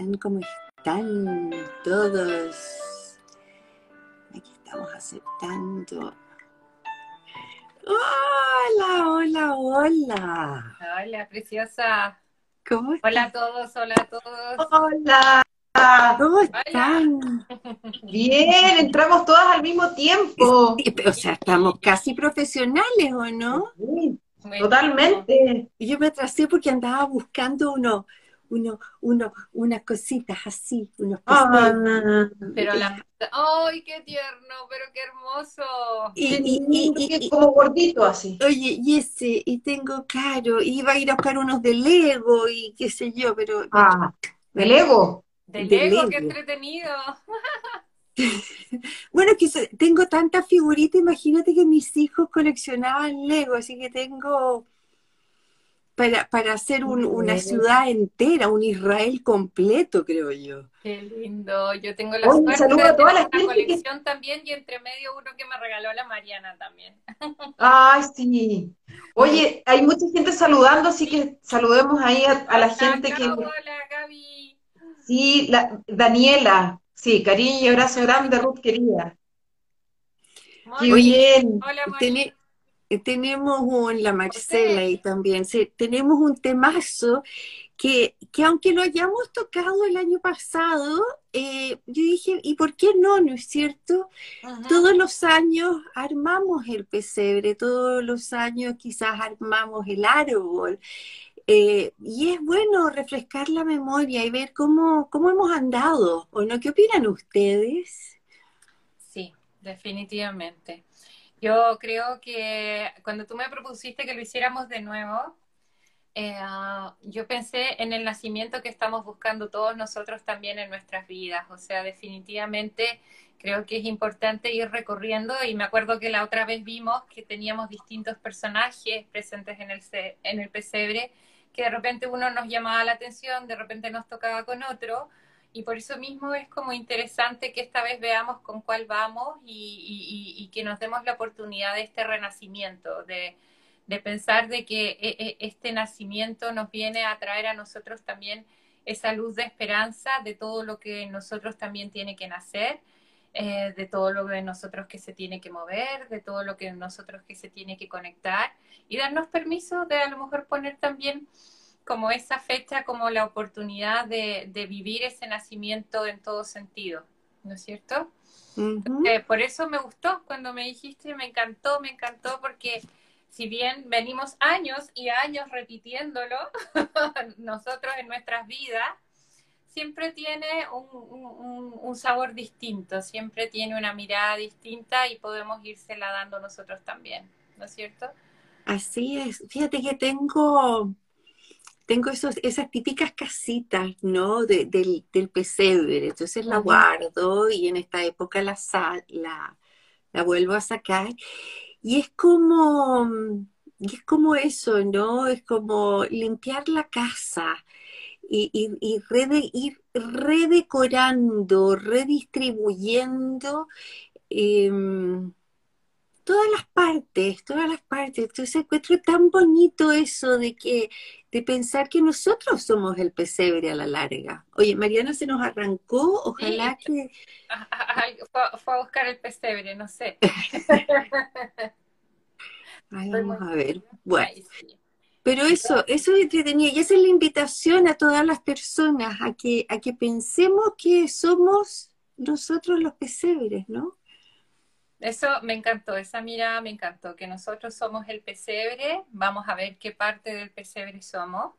están? ¿Cómo están todos? Aquí estamos aceptando. Hola, hola, hola. Hola, preciosa. ¿Cómo están? Hola a todos, hola a todos. Hola. ¿Cómo están? Bien, entramos todas al mismo tiempo. O sea, estamos casi profesionales, ¿o no? Sí, totalmente. Y Yo me atrasé porque andaba buscando uno, uno, uno, unas cositas así, unos Ah, peces. Pero la... ¡Ay, qué tierno! ¡Pero qué hermoso! Y, y- y- como gordito así. Oye, y ese, y tengo caro, iba a ir a buscar unos de Lego y qué sé yo, pero Ah, de Lego. De De Lego, Lego. qué entretenido. bueno, que tengo tantas figuritas, imagínate que mis hijos coleccionaban Lego, así que tengo para, para hacer un- una ciudad entera, un Israel completo, creo yo. Qué lindo. Yo tengo la Oye, suerte de toda tener la una gente que- colección también y entre medio uno que me regaló la Mariana también. Ay, sí. Oye, hay mucha gente saludando, así que saludemos ahí a, a la gente que... Hola, Gaby. Sí, la, Daniela. Sí, cariño y abrazo grande, Ruth querida. Qué Muy bien. Hola, Mariana. Eh, tenemos un, la Marcela y también, sí, tenemos un temazo que, que aunque lo hayamos tocado el año pasado, eh, yo dije, ¿y por qué no? ¿No es cierto? Todos los años armamos el pesebre, todos los años quizás armamos el árbol. eh, y es bueno refrescar la memoria y ver cómo, cómo hemos andado, ¿o no? ¿Qué opinan ustedes? Sí, definitivamente. Yo creo que cuando tú me propusiste que lo hiciéramos de nuevo, eh, yo pensé en el nacimiento que estamos buscando todos nosotros también en nuestras vidas. O sea, definitivamente creo que es importante ir recorriendo y me acuerdo que la otra vez vimos que teníamos distintos personajes presentes en el, en el pesebre, que de repente uno nos llamaba la atención, de repente nos tocaba con otro. Y por eso mismo es como interesante que esta vez veamos con cuál vamos y, que nos demos la oportunidad de este renacimiento, de, de pensar de que e- e- este nacimiento nos viene a traer a nosotros también esa luz de esperanza de todo lo que nosotros también tiene que nacer, eh, de todo lo en nosotros que se tiene que mover, de todo lo que nosotros que se tiene que conectar y darnos permiso de a lo mejor poner también como esa fecha, como la oportunidad de, de vivir ese nacimiento en todo sentido, ¿no es cierto? Eh, por eso me gustó cuando me dijiste, me encantó, me encantó, porque si bien venimos años y años repitiéndolo, nosotros en nuestras vidas, siempre tiene un, un- un- un sabor distinto, siempre tiene una mirada distinta y podemos írsela dando nosotros también, ¿no es cierto? Así es. Fíjate que tengo, tengo esos, esas típicas casitas, ¿no? De- del, del pesebre. Entonces la guardo y en esta época la, sa- la, la vuelvo a sacar. Y es como, y es como eso, ¿no? Es como limpiar la casa y, y- y rede- ir redecorando, redistribuyendo. em, todas las partes, todas las partes. Entonces encuentro tan bonito eso de que, de pensar que nosotros somos el pesebre a la larga. Oye, Mariana se nos arrancó, ojalá que. Fue, a buscar el pesebre, no sé. Ay, vamos a ver. Bueno, Ay, sí. pero eso, eso es entretenido. Y esa es la invitación a todas las personas a que, a que pensemos que somos nosotros los pesebres, ¿no? Eso me encantó, esa mirada me encantó, que nosotros somos el pesebre, vamos a ver qué parte del pesebre somos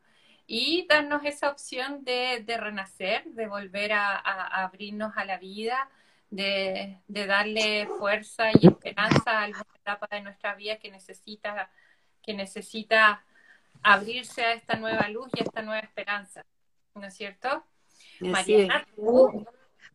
y darnos esa opción de, de renacer, de volver a, a- a abrirnos a la vida, de, de darle fuerza y esperanza a alguna etapa de nuestra vida que necesita, que necesita abrirse a esta nueva luz y a esta nueva esperanza, ¿no es cierto? Así es. Mariana, tú,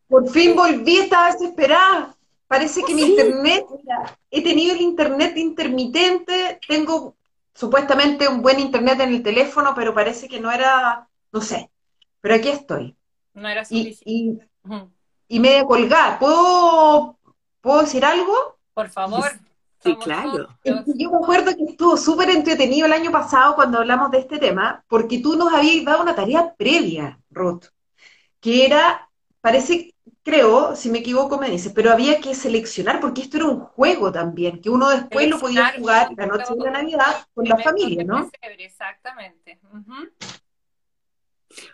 Por fin volví, estaba desesperada. Parece que mi internet, mira, he tenido el internet intermitente, tengo supuestamente un buen internet en el teléfono, pero parece que no era, no sé. Pero aquí estoy. no era Y, suficiente. y, y media colgada. ¿Puedo, ¿puedo decir algo? Por favor. Sí, claro. Es todos. que Yo me acuerdo que estuvo súper entretenido el año pasado cuando hablamos de este tema, porque tú nos habías dado una tarea previa, Ruth. que era, parece, creo, si me equivoco me dice, pero había que seleccionar porque esto era un juego también, que uno después lo podía jugar la noche de la Navidad con la familia, ¿no? Exactamente.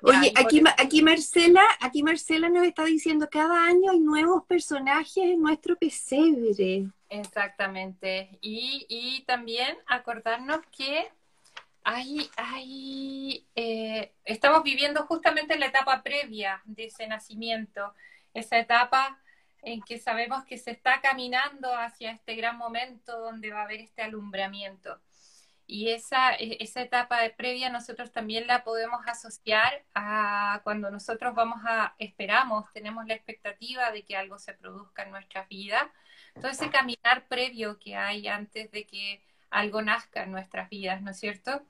Oye, aquí, aquí Marcela, aquí Marcela nos está diciendo cada año hay nuevos personajes en nuestro pesebre. Exactamente. Y, y también acordarnos que hay, hay eh, estamos viviendo justamente la etapa previa de ese nacimiento, esa etapa en que sabemos que se está caminando hacia este gran momento donde va a haber este alumbramiento. Y esa, e, esa etapa previa nosotros también la podemos asociar a cuando nosotros vamos a, esperamos, tenemos la expectativa de que algo se produzca en nuestra vida. Todo ese caminar previo que hay antes de que algo nazca en nuestras vidas, ¿no es cierto?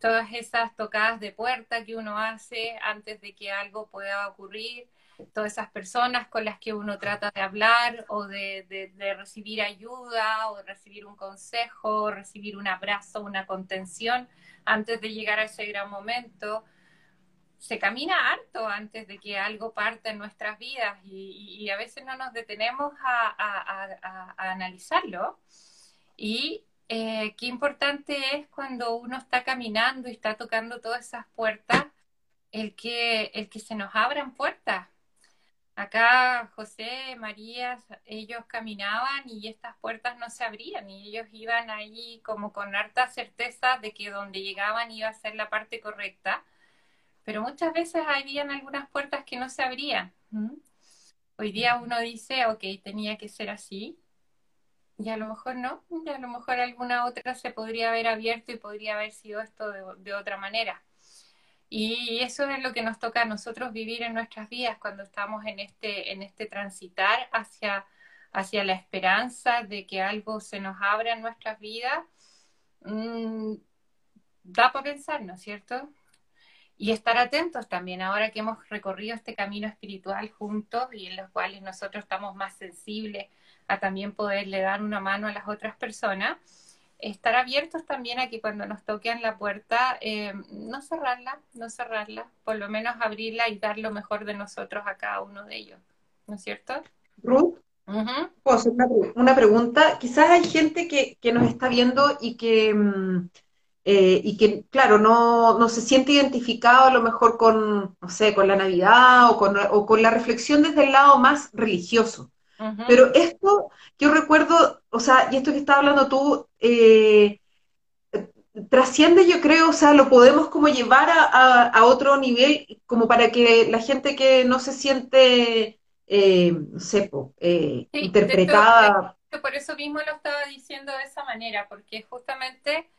Todas esas tocadas de puerta que uno hace antes de que algo pueda ocurrir, todas esas personas con las que uno trata de hablar o de, recibir ayuda o de recibir un consejo, o recibir un abrazo, una contención antes de llegar a ese gran momento. Se camina harto antes de que algo parte en nuestras vidas y, a veces no nos detenemos a, analizarlo. Y eh, qué importante es cuando uno está caminando y está tocando todas esas puertas, el que, el que se nos abran puertas Acá José, María, ellos caminaban y estas puertas no se abrían y ellos iban ahí como con harta certeza de que donde llegaban iba a ser la parte correcta, pero muchas veces habían algunas puertas que no se abrían. Hoy día uno dice, ok, tenía que ser así, y a lo mejor no, y a lo mejor alguna otra se podría haber abierto y podría haber sido esto de otra manera. Y eso es lo que nos toca a nosotros vivir en nuestras vidas cuando estamos en este, en este transitar hacia, hacia la esperanza de que algo se nos abra en nuestras vidas. Mm, da para pensar, ¿no es cierto? Y estar atentos también, ahora que hemos recorrido este camino espiritual juntos y en los cuales nosotros estamos más sensibles a también poderle dar una mano a las otras personas estar abiertos también a que cuando nos toquen la puerta, eh, no cerrarla, no cerrarla, por lo menos abrirla y dar lo mejor de nosotros a cada uno de ellos, ¿no es cierto? Ruth, ¿puedo hacer una, pregunta? Quizás hay gente que, nos está viendo y que, mm, eh, y que claro, no, no, se siente identificado a lo mejor con, no sé, con la Navidad o con, o con la reflexión desde el lado más religioso. Pero esto, yo recuerdo, o sea, y esto que estás hablando tú, eh, trasciende, yo creo, o sea, lo podemos como llevar a, otro nivel, como para que la gente que no se siente, eh, no sé, eh, interpretada. por eso mismo lo estaba diciendo de esa manera, porque justamente,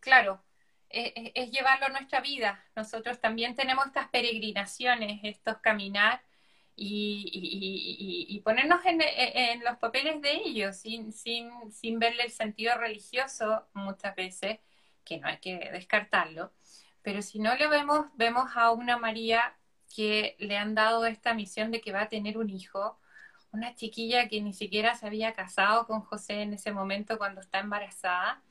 claro, es llevarlo a nuestra vida. Nosotros también tenemos estas peregrinaciones, estos caminar y, ponernos en, los papeles de ellos sin, sin, sin verle el sentido religioso muchas veces, que no hay que descartarlo, pero si no le vemos, vemos a una María que le han dado esta misión de que va a tener un hijo, una chiquilla que ni siquiera se había casado con José en ese momento cuando está embarazada,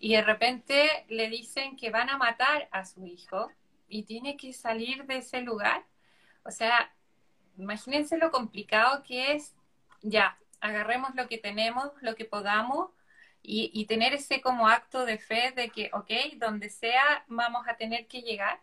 y de repente le dicen que van a matar a su hijo y tiene que salir de ese lugar. O sea, imagínense lo complicado que es, ya, agarremos lo que tenemos, lo que podamos, y, tener ese como acto de fe de que, ok, donde sea, vamos a tener que llegar.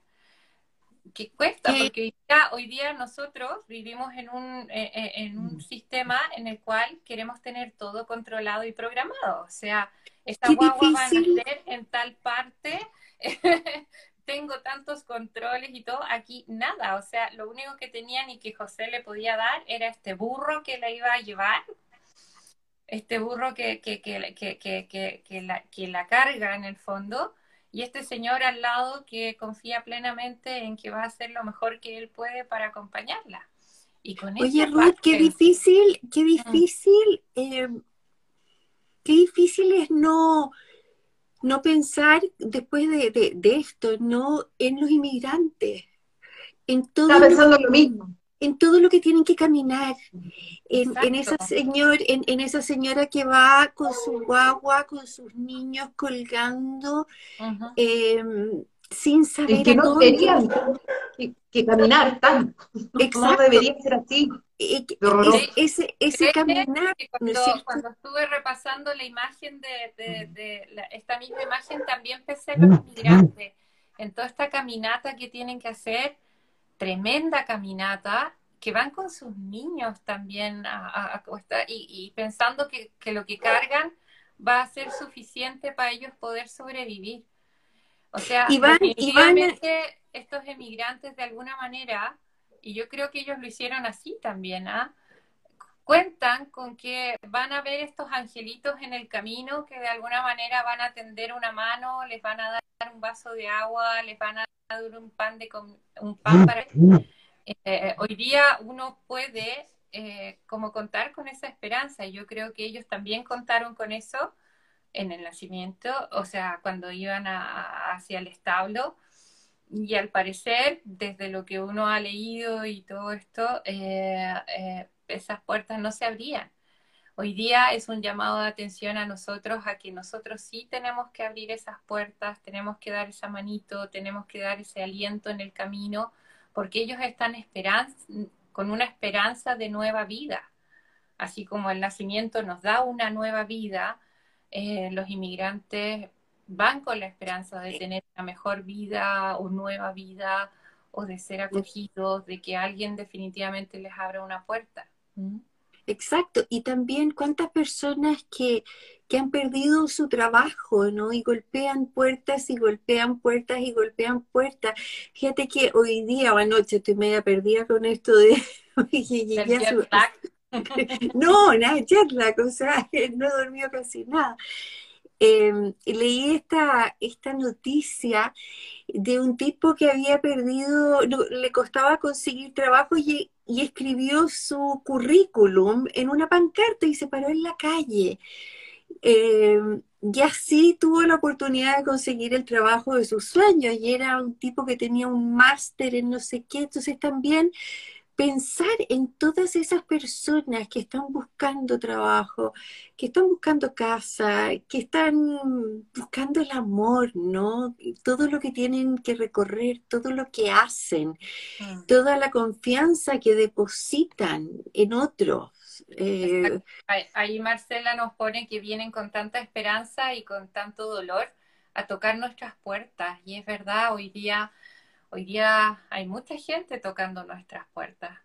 Que cuesta, porque día, hoy día nosotros vivimos en un, eh, eh, en un mm. sistema en el cual queremos tener todo controlado y programado. O sea, esta guagua va a nacer en tal parte, tengo tantos controles y todo, aquí nada, o sea, lo único que tenían y que José le podía dar era este burro que la iba a llevar, este burro que, que, que, que, la, que la carga en el fondo, y este señor al lado que confía plenamente en que va a hacer lo mejor que él puede para acompañarla. Y con Oye, Ruth, qué difícil, qué mm. difícil, eh, qué difícil es no no pensar después de, esto, no en los inmigrantes, en todo pensando lo, mismo. En todo lo que tienen que caminar, en, esa señor, en, esa señora que va con su guagua, con sus niños colgando, sin saber que no deberían que, que caminar tanto. No Exacto. debería ser así. Ese, ese, caminar, ¿no es cuando, cuando estuve repasando la imagen de, de- de la- esta misma imagen, también pensé en los inmigrantes, en toda esta caminata que tienen que hacer, tremenda caminata, que van con sus niños también a, a- a costa- y, y pensando que, que lo que cargan va a ser suficiente para ellos poder sobrevivir. O sea, van- definitivamente estos emigrantes de alguna manera, y yo creo que ellos lo hicieron así también, ¿ah? cuentan con que van a ver estos angelitos en el camino que de alguna manera van a tender una mano, les van a dar un vaso de agua, les van a dar un pan de com- un pan para eh, hoy día uno puede eh, como contar con esa esperanza. y Yo creo que ellos también contaron con eso en el nacimiento, o sea, cuando iban hacia el establo. Y al parecer, desde lo que uno ha leído y todo esto, eh, eh, esas puertas no se abrían. Hoy día es un llamado de atención a nosotros, a que nosotros sí tenemos que abrir esas puertas, tenemos que dar esa manito, tenemos que dar ese aliento en el camino, porque ellos están con una esperanza de nueva vida. Así como el nacimiento nos da una nueva vida, eh, los inmigrantes van con la esperanza de tener una mejor vida o nueva vida o de ser acogidos, de que alguien definitivamente les abra una puerta. ¿Mm? Exacto, y también cuántas personas que, que han perdido su trabajo, ¿no? Y golpean puertas y golpean puertas y golpean puertas. Fíjate que hoy día o anoche estoy media perdida con esto de... Llegué a su-. No, nada, jet lag, o sea, no he dormido casi nada. Eh, leí esta, esta noticia de un tipo que había perdido, le costaba conseguir trabajo y, y escribió su currículum en una pancarta y se paró en la calle. Eh, y así tuvo la oportunidad de conseguir el trabajo de sus sueños y era un tipo que tenía un máster en no sé qué, entonces también pensar en todas esas personas que están buscando trabajo, que están buscando casa, que están buscando el amor, ¿no? Todo lo que tienen que recorrer, todo lo que hacen, Mm. toda la confianza que depositan en otros. Eh, Ahí Marcela nos pone que vienen con tanta esperanza y con tanto dolor a tocar nuestras puertas. Y es verdad, hoy día, hoy día hay mucha gente tocando nuestras puertas.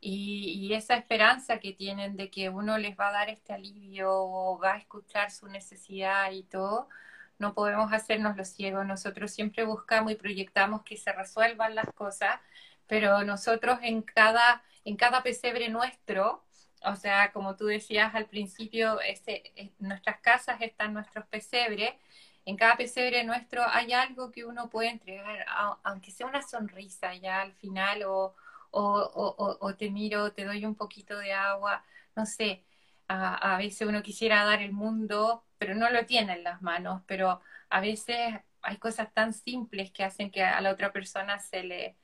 Y, esa esperanza que tienen de que uno les va a dar este alivio o va a escuchar su necesidad y todo, no podemos hacernos los ciegos. Nosotros siempre buscamos y proyectamos que se resuelvan las cosas, pero nosotros en cada, en cada pesebre nuestro, o sea, como tú decías al principio, eh, nuestras casas están nuestros pesebres. En cada pesebre nuestro hay algo que uno puede entregar, aunque sea una sonrisa ya al final, o, o, te miro, te doy un poquito de agua, no sé. A, veces uno quisiera dar el mundo, pero no lo tiene en las manos, pero a veces hay cosas tan simples que hacen que a la otra persona se le,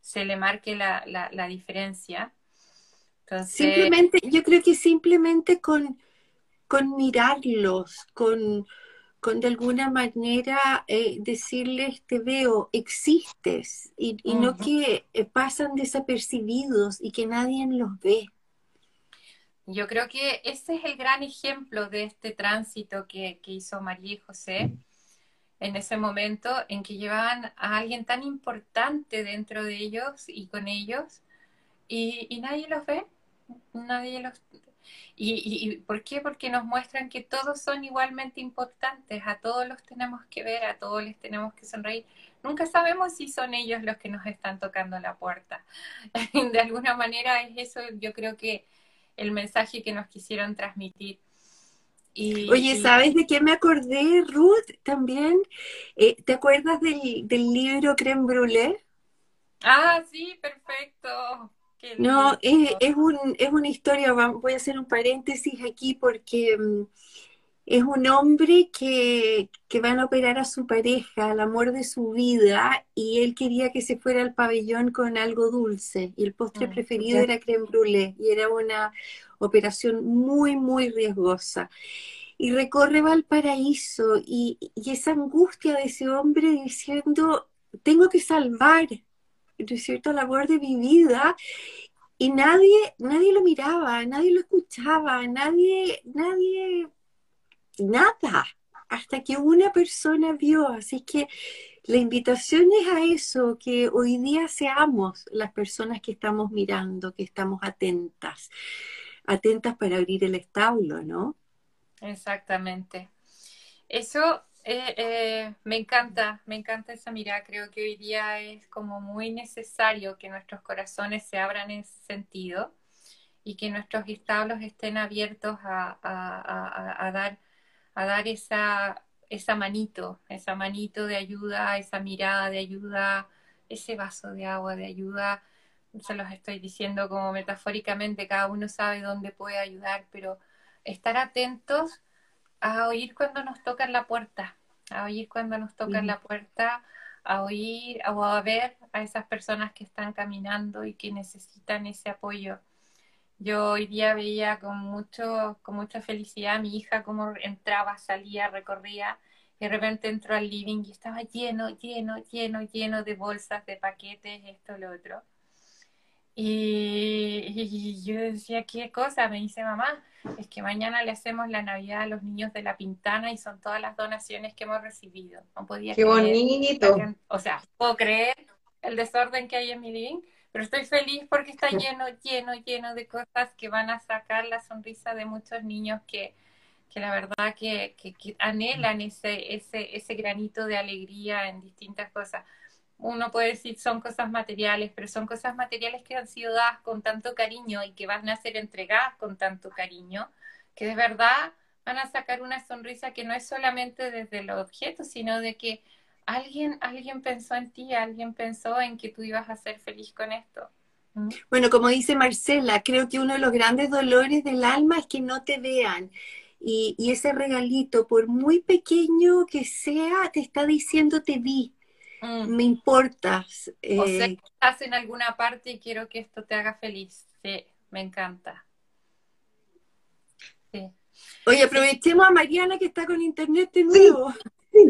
se le marque la, la, diferencia. Simplemente, yo creo que simplemente con, con mirarlos, con, con de alguna manera eh, decirles te veo, existes, y, y no que eh, pasan desapercibidos y que nadie los ve. Yo creo que ese es el gran ejemplo de este tránsito que, que hizo María y José en ese momento en que llevaban a alguien tan importante dentro de ellos y con ellos y, y nadie los ve, nadie los... Y, y- y ¿por qué? Porque nos muestran que todos son igualmente importantes, a todos los tenemos que ver, a todos les tenemos que sonreír. Nunca sabemos si son ellos los que nos están tocando la puerta. De alguna manera es eso, yo creo que el mensaje que nos quisieron transmitir. Y, Oye, ¿sabes de qué me acordé, Ruth? También, Eh, ¿te acuerdas del, del libro Creme Brûlée? Ah, sí, perfecto. No, es, es un, es una historia, voy a hacer un paréntesis aquí porque mm, es un hombre que, que van a operar a su pareja, al amor de su vida, y él quería que se fuera al pabellón con algo dulce, y el postre Mm, preferido era creme brûlée, y era una operación muy, muy riesgosa. y recorre Valparaíso y, y esa angustia de ese hombre diciendo, tengo que salvar, ¿no es cierto?, la amor de mi vida. Y nadie, nadie lo miraba, nadie lo escuchaba, nadie, nadie, nada, hasta que una persona vio. Así que la invitación es a eso, que hoy día seamos las personas que estamos mirando, que estamos atentas, atentas para abrir el establo, ¿no? Exactamente. Eso eh, eh, me encanta, me encanta esa mirada. Creo que hoy día es como muy necesario que nuestros corazones se abran en ese sentido y que nuestros establos estén abiertos a, dar, a dar esa, esa manito, esa manito de ayuda, esa mirada de ayuda, ese vaso de agua de ayuda. Se los estoy diciendo como metafóricamente, cada uno sabe dónde puede ayudar, pero estar atentos a oír cuando nos tocan la puerta, a oír cuando nos tocan la puerta, a oír o a ver a esas personas que están caminando y que necesitan ese apoyo. Yo hoy día veía con mucho, con mucha felicidad a mi hija cómo entraba, salía, recorría, y de repente entró al living y estaba lleno, lleno, lleno, lleno de bolsas, de paquetes, esto, lo otro. Y, yo decía, ¿qué cosa? Me dice mamá, es que mañana le hacemos la Navidad a los niños de la Pintana y son todas las donaciones que hemos recibido. No podía ¡Qué bonito! O sea, puedo creer el desorden que hay en mi living, pero estoy feliz porque está lleno, lleno, lleno de cosas que van a sacar la sonrisa de muchos niños que, que la verdad que, que, que anhelan ese, ese, ese granito de alegría en distintas cosas uno puede decir son cosas materiales, pero son cosas materiales que han sido dadas con tanto cariño y que van a ser entregadas con tanto cariño, que de verdad van a sacar una sonrisa que no es solamente desde los objetos, sino de que alguien, alguien pensó en ti, alguien pensó en que tú ibas a ser feliz con esto. ¿Mm? Bueno, como dice Marcela, creo que uno de los grandes dolores del alma es que no te vean. Y, y ese regalito, por muy pequeño que sea, te está diciendo te vi, Mm. me importas. O sea, eh, estás en alguna parte y quiero que esto te haga feliz. Sí, me encanta. Sí. Oye, aprovechemos a Mariana que está con internet de nuevo. Sí.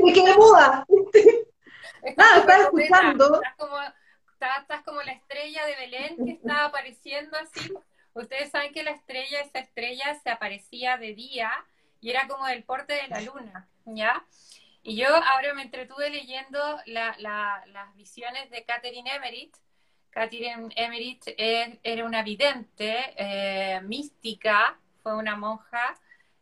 me quedé muda. Nada, estás escuchando. Estás como, estás como la estrella de Belén que está apareciendo así. Ustedes saben que la estrella, esa estrella se aparecía de día y era como del porte de la luna, ¿ya? Y yo ahora me entretuve leyendo las visiones de Catherine Emmerich. Catherine Emmerich era una vidente, eh, mística, fue una monja,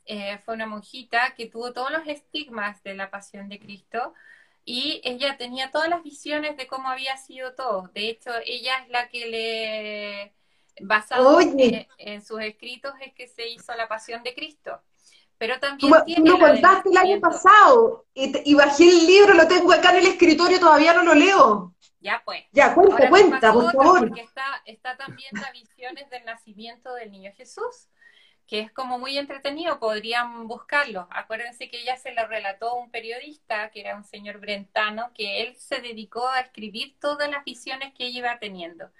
eh, fue una monjita que tuvo todos los estigmas de la pasión de Cristo y ella tenía todas las visiones de cómo había sido todo. De hecho, ella es la que le, basado en, en sus escritos, es que se hizo la pasión de Cristo. Pero también tú, lo contaste el año pasado y, bajé el libro, lo tengo acá en el escritorio, todavía no lo leo. Ya pues. Ya, cuenta, cuenta, por favor. Porque está, está también las visiones del nacimiento del niño Jesús, que es como muy entretenido, podrían buscarlo. Acuérdense que ella se lo relató un periodista, que era un señor brentano, que él se dedicó a escribir todas las visiones que ella iba teniendo.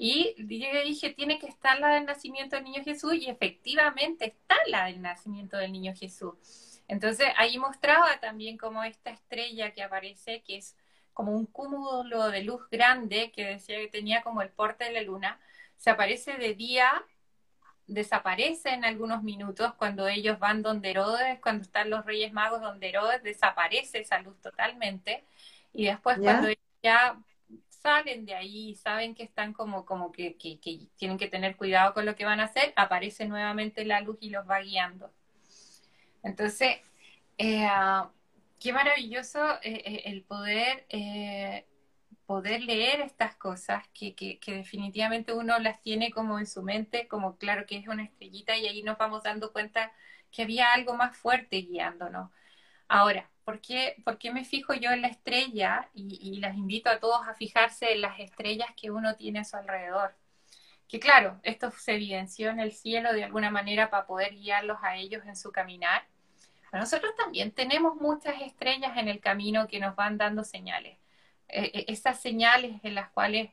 Y yo dije, tiene que estar la del nacimiento del niño Jesús y efectivamente está la del nacimiento del niño Jesús. Entonces ahí mostraba también como esta estrella que aparece, que es como un cúmulo de luz grande que decía que tenía como el porte de la luna, se aparece de día, desaparece en algunos minutos cuando ellos van donde Herodes, cuando están los Reyes Magos donde Herodes, desaparece esa luz totalmente. Y después cuando ya salen de ahí, saben que están como, como que, que, tienen que tener cuidado con lo que van a hacer, aparece nuevamente la luz y los va guiando. Entonces, eh, qué maravilloso eh, eh, el poder, poder leer estas cosas que, que, que, definitivamente uno las tiene como en su mente, como claro que es una estrellita y ahí nos vamos dando cuenta que había algo más fuerte guiándonos. Ahora, ¿por qué, me fijo yo en la estrella? Y, las invito a todos a fijarse en las estrellas que uno tiene a su alrededor. Que claro, esto se evidenció en el cielo de alguna manera para poder guiarlos a ellos en su caminar. Pero nosotros también tenemos muchas estrellas en el camino que nos van dando señales. Eh, eh, esas señales en las cuales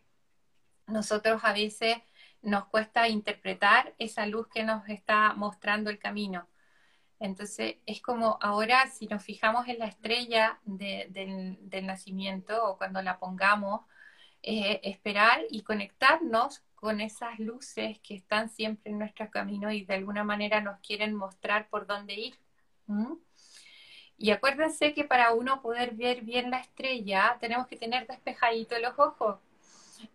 nosotros a veces nos cuesta interpretar esa luz que nos está mostrando el camino. Entonces, es como ahora, si nos fijamos en la estrella del, nacimiento o cuando la pongamos, eh, esperar y conectarnos con esas luces que están siempre en nuestro camino y de alguna manera nos quieren mostrar por dónde ir. Y acuérdense que para uno poder ver bien la estrella, tenemos que tener despejaditos los ojos.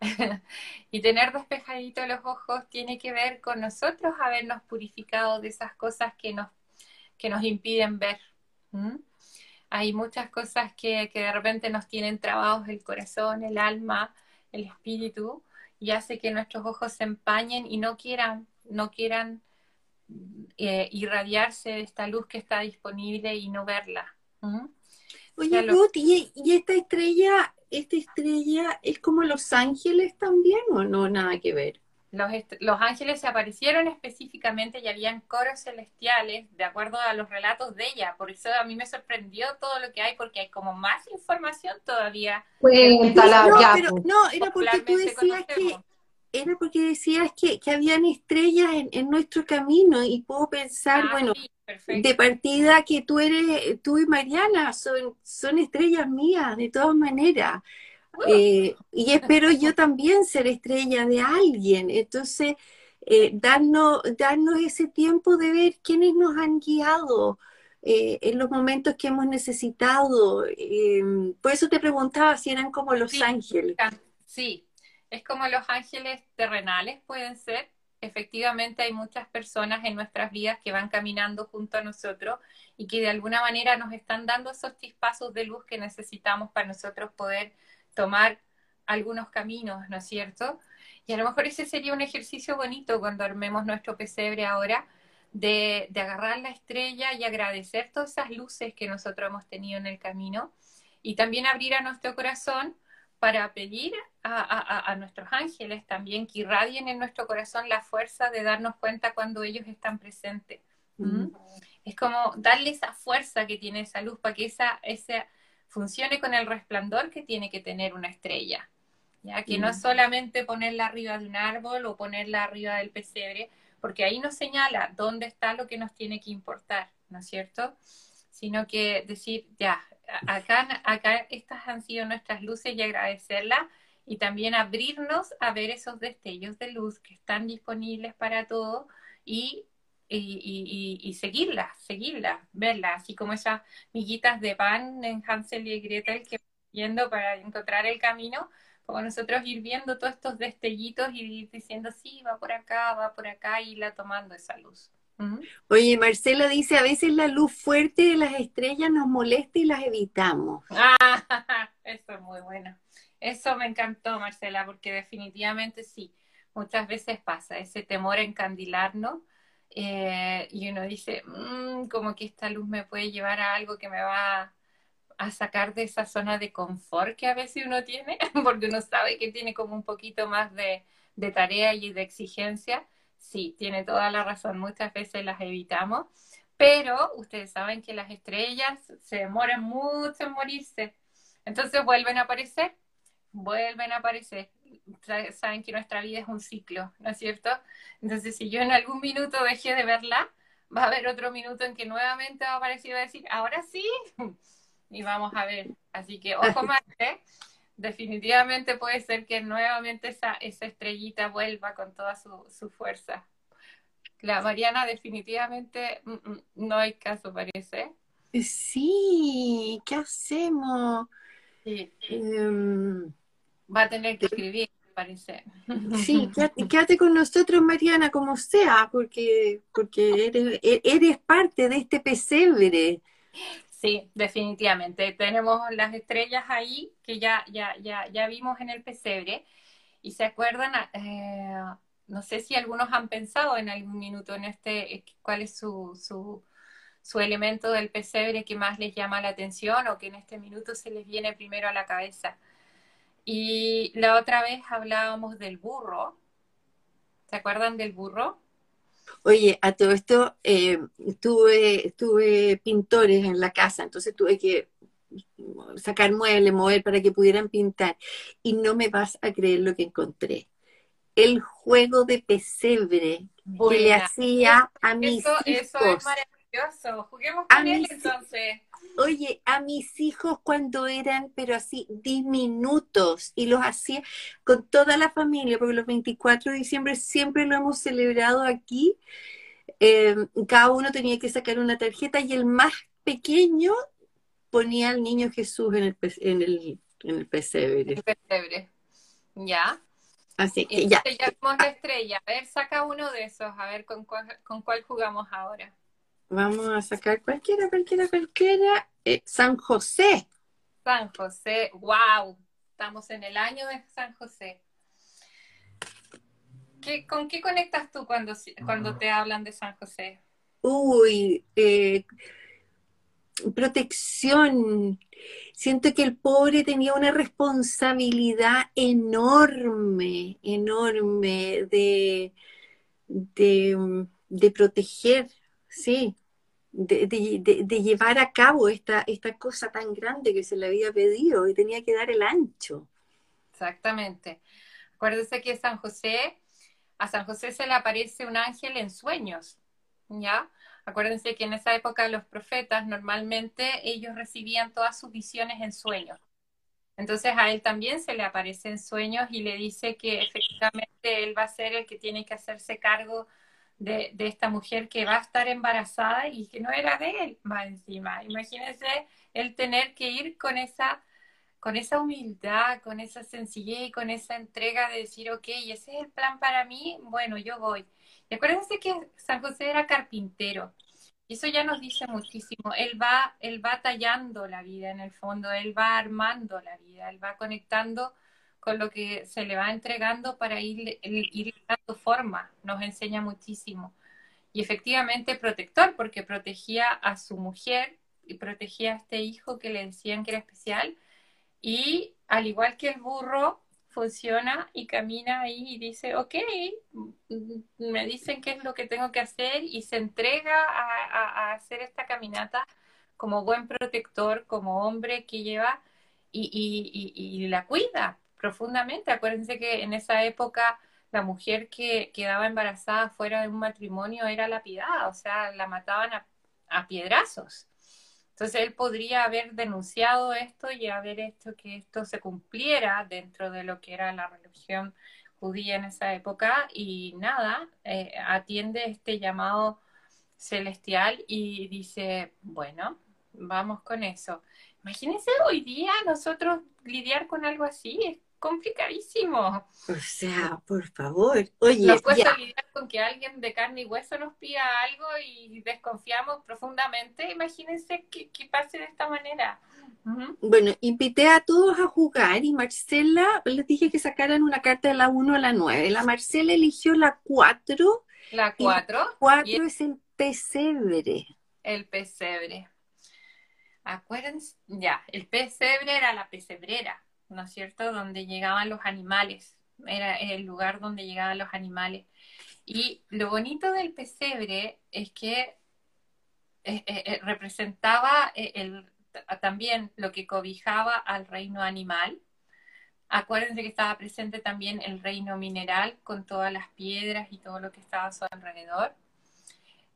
y tener despejaditos los ojos tiene que ver con nosotros habernos purificado de esas cosas que nos, que nos impiden ver. Hay muchas cosas que, que, de repente nos tienen trabados el corazón, el alma, el espíritu, y hace que nuestros ojos se empañen y no quieran, no quieran eh, irradiarse de esta luz que está disponible y no verla. Oye, Ruth, ¿y, esta estrella, esta estrella es como Los Ángeles también o no nada que ver? Los, los, ángeles se aparecieron específicamente y habían coros celestiales de acuerdo a los relatos de ella. Por eso a mí me sorprendió todo lo que hay, porque hay como más información todavía. Cuéntala, no, pero, no, era porque tú decías que era porque decías que, que habían estrellas en, nuestro camino y puedo pensar, ah, bueno, de partida que tú eres, tú y Mariana son, son estrellas mías, de todas maneras. Eh, y espero yo también ser estrella de alguien. Entonces, eh, darnos, darnos ese tiempo de ver quiénes nos han guiado eh, en los momentos que hemos necesitado. por eso te preguntaba si eran como los ángeles. Sí, es como los ángeles terrenales pueden ser. Efectivamente hay muchas personas en nuestras vidas que van caminando junto a nosotros y que de alguna manera nos están dando esos chispazos de luz que necesitamos para nosotros poder tomar algunos caminos, ¿no es cierto? Y a lo mejor ese sería un ejercicio bonito cuando armemos nuestro pesebre ahora, de, de, agarrar la estrella y agradecer todas esas luces que nosotros hemos tenido en el camino y también abrir a nuestro corazón para pedir a, nuestros ángeles también que irradien en nuestro corazón la fuerza de darnos cuenta cuando ellos están presentes. ¿Mm? Es como darle esa fuerza que tiene esa luz para que esa, esa funcione con el resplandor que tiene que tener una estrella. Ya que no es solamente ponerla arriba de un árbol o ponerla arriba del pesebre, porque ahí nos señala dónde está lo que nos tiene que importar, ¿no es cierto? Sino que decir, ya, acá, acá estas han sido nuestras luces y agradecerlas y también abrirnos a ver esos destellos de luz que están disponibles para todos y, y, seguirlas, seguirlas, verlas, así como esas miguitas de pan en Hansel y Gretel que yendo para encontrar el camino, como nosotros ir viendo todos estos destellitos y ir diciendo, sí, va por acá, va por acá, y la tomando esa luz. Oye, Marcela dice, a veces la luz fuerte de las estrellas nos molesta y las evitamos. Ah, eso es muy bueno. Eso me encantó, Marcela, porque definitivamente sí, muchas veces pasa ese temor a encandilarnos eh, y uno dice, mm, como que esta luz me puede llevar a algo que me va a sacar de esa zona de confort que a veces uno tiene, porque uno sabe que tiene como un poquito más de, de tarea y de exigencia sí, tiene toda la razón, muchas veces las evitamos, pero ustedes saben que las estrellas se demoran mucho en morirse, entonces vuelven a aparecer, vuelven a aparecer. Saben que nuestra vida es un ciclo, ¿no es cierto? Entonces, si yo en algún minuto dejé de verla, va a haber otro minuto en que nuevamente va a aparecer y va a decir, ahora sí, y vamos a ver. Así que ojo más, ¿eh? definitivamente puede ser que nuevamente esa, esa estrellita vuelva con toda su, fuerza. La Mariana definitivamente mm, mm, no hay caso, parece. Sí, ¿qué hacemos? Em, Va a tener que escribir, parece. Sí, quédate, con nosotros, Mariana, como sea, porque, porque eres, e-, eres parte de este pesebre. Sí, definitivamente. Tenemos las estrellas ahí que ya, ya, ya, ya vimos en el pesebre. Y se acuerdan, eh, no sé si algunos han pensado en algún minuto en este, eh, cuál es su, su, su elemento del pesebre que más les llama la atención o que en este minuto se les viene primero a la cabeza. Y la otra vez hablábamos del burro. ¿Se acuerdan del burro? Oye, a todo esto eh, tuve, tuve pintores en la casa, entonces tuve que sacar muebles, mover para que pudieran pintar. Y no me vas a creer lo que encontré. el juego de pesebre que le hacía a mis eso, hijos. Eso es maravilloso. Juguemos con él entonces. Oye, a mis hijos cuando eran, pero así, diminutos, y los hacía con toda la familia, porque los 24 de diciembre siempre lo hemos celebrado aquí. Eh, cada uno tenía que sacar una tarjeta y el más pequeño ponía al niño Jesús en el, en el, en el pesebre. El pesebre. Ya. Así que ya. la estrella. A ver, saca uno de esos, a ver con cuál, con cuál jugamos ahora. Vamos a sacar cualquiera, cualquiera, cualquiera. Eh, San José. San José, wow. Estamos en el año de San José. ¿Qué, ¿Con qué conectas tú cuando, cuando te hablan de San José? Uy, eh, protección. Siento que el pobre tenía una responsabilidad enorme, enorme de, de, de proteger, sí, de, llevar a cabo esta, esta cosa tan grande que se le había pedido y tenía que dar el ancho. Exactamente. Acuérdense que San José, a San José se le aparece un ángel en sueños, ¿ya? Acuérdense que en esa época los profetas normalmente ellos recibían todas sus visiones en sueños. Entonces a él también se le aparece en sueños y le dice que efectivamente él va a ser el que tiene que hacerse cargo de, esta mujer que va a estar embarazada y que no era de él más encima. Imagínense el tener que ir con esa, con esa humildad, con esa sencillez y con esa entrega de decir, ok, ese es el plan para mí, bueno, yo voy. Y acuérdense que San José era carpintero. Eso ya nos dice muchísimo. Él va, él va tallando la vida en el fondo, él va armando la vida, él va conectando con lo que se le va entregando para ir, dando forma, nos enseña muchísimo. Y efectivamente protector, porque protegía a su mujer y protegía a este hijo que le decían que era especial. Y al igual que el burro, funciona y camina ahí y dice, ok, me dicen qué es lo que tengo que hacer y se entrega a, a hacer esta caminata como buen protector, como hombre que lleva y, y, y, y la cuida, profundamente. Acuérdense que en esa época la mujer que quedaba embarazada fuera de un matrimonio era lapidada, o sea, la mataban a, piedrazos. Entonces él podría haber denunciado esto y haber hecho que esto se cumpliera dentro de lo que era la religión judía en esa época y nada, eh, atiende este llamado celestial y dice, bueno, vamos con eso. Imagínense hoy día nosotros lidiar con algo así, complicadísimo. O sea, por favor. Oye, nos cuesta lidiar con que alguien de carne y hueso nos pida algo y desconfiamos profundamente. Imagínense que, pase de esta manera. Bueno, invité a todos a jugar y Marcela, les dije que sacaran una carta de la 1 a la 9. La Marcela eligió la 4. La 4. La 4 es el pesebre. El pesebre. Acuérdense, ya, el pesebre era la pesebrera. ¿No es cierto? Donde llegaban los animales, era el lugar donde llegaban los animales. Y lo bonito del pesebre es que eh, eh, eh, representaba el, también lo que cobijaba al reino animal. Acuérdense que estaba presente también el reino mineral con todas las piedras y todo lo que estaba a su alrededor.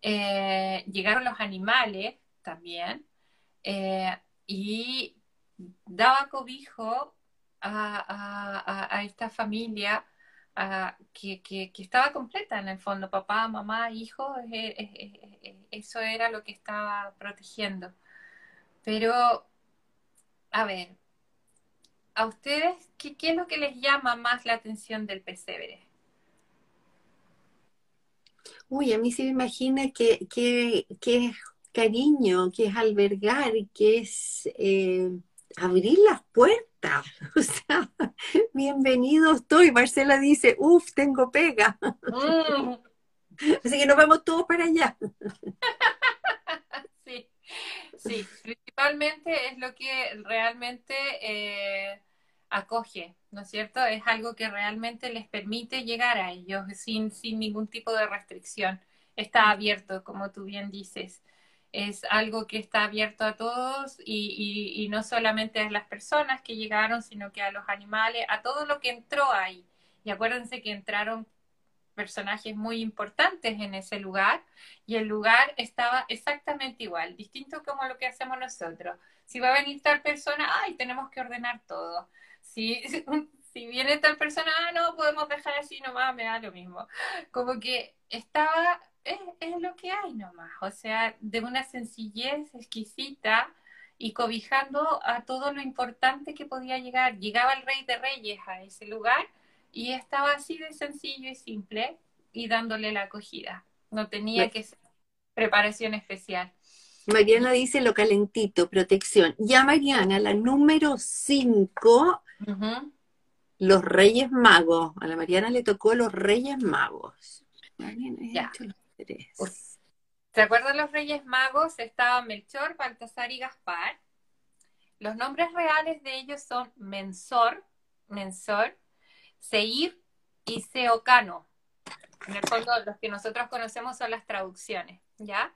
llegaron los animales también y daba cobijo a, esta familia que, estaba completa en el fondo, papá, mamá, hijo, eso era lo que estaba protegiendo. Pero, a ver, ¿a ustedes qué, es lo que les llama más la atención del pesebre? Uy, a mí se me imagina que, que, es cariño, que es albergar, que es eh, abrir las puertas O sea, bienvenido estoy. Marcela dice, uff, tengo pega. Mm. Así que nos vamos todos para allá. Sí, sí, principalmente es lo que realmente eh, acoge, ¿no es cierto? Es algo que realmente les permite llegar a ellos sin, sin ningún tipo de restricción. Está abierto, como tú bien dices es algo que está abierto a todos y, no solamente a las personas que llegaron, sino que a los animales, a todo lo que entró ahí. Y acuérdense que entraron personajes muy importantes en ese lugar y el lugar estaba exactamente igual, distinto como lo que hacemos nosotros. Si va a venir tal persona, ay, tenemos que ordenar todo. Si, si viene tal persona, ah, no, podemos dejar así nomás, me da lo mismo. Como que estaba, es, es lo que hay nomás, o sea, de una sencillez exquisita y cobijando a todo lo importante que podía llegar. Llegaba el rey de reyes a ese lugar y estaba así de sencillo y simple y dándole la acogida. No tenía que ser preparación especial. Mariana dice lo calentito, protección. Ya Mariana, la número 5, los Reyes Magos. A la Mariana le tocó los Reyes Magos. Ya. ¿Se acuerdan los Reyes Magos? Estaban Melchor, Baltasar y Gaspar. Los nombres reales de ellos son Mensor, Mensor, Seir y Seocano. En el fondo, los que nosotros conocemos son las traducciones, ¿ya?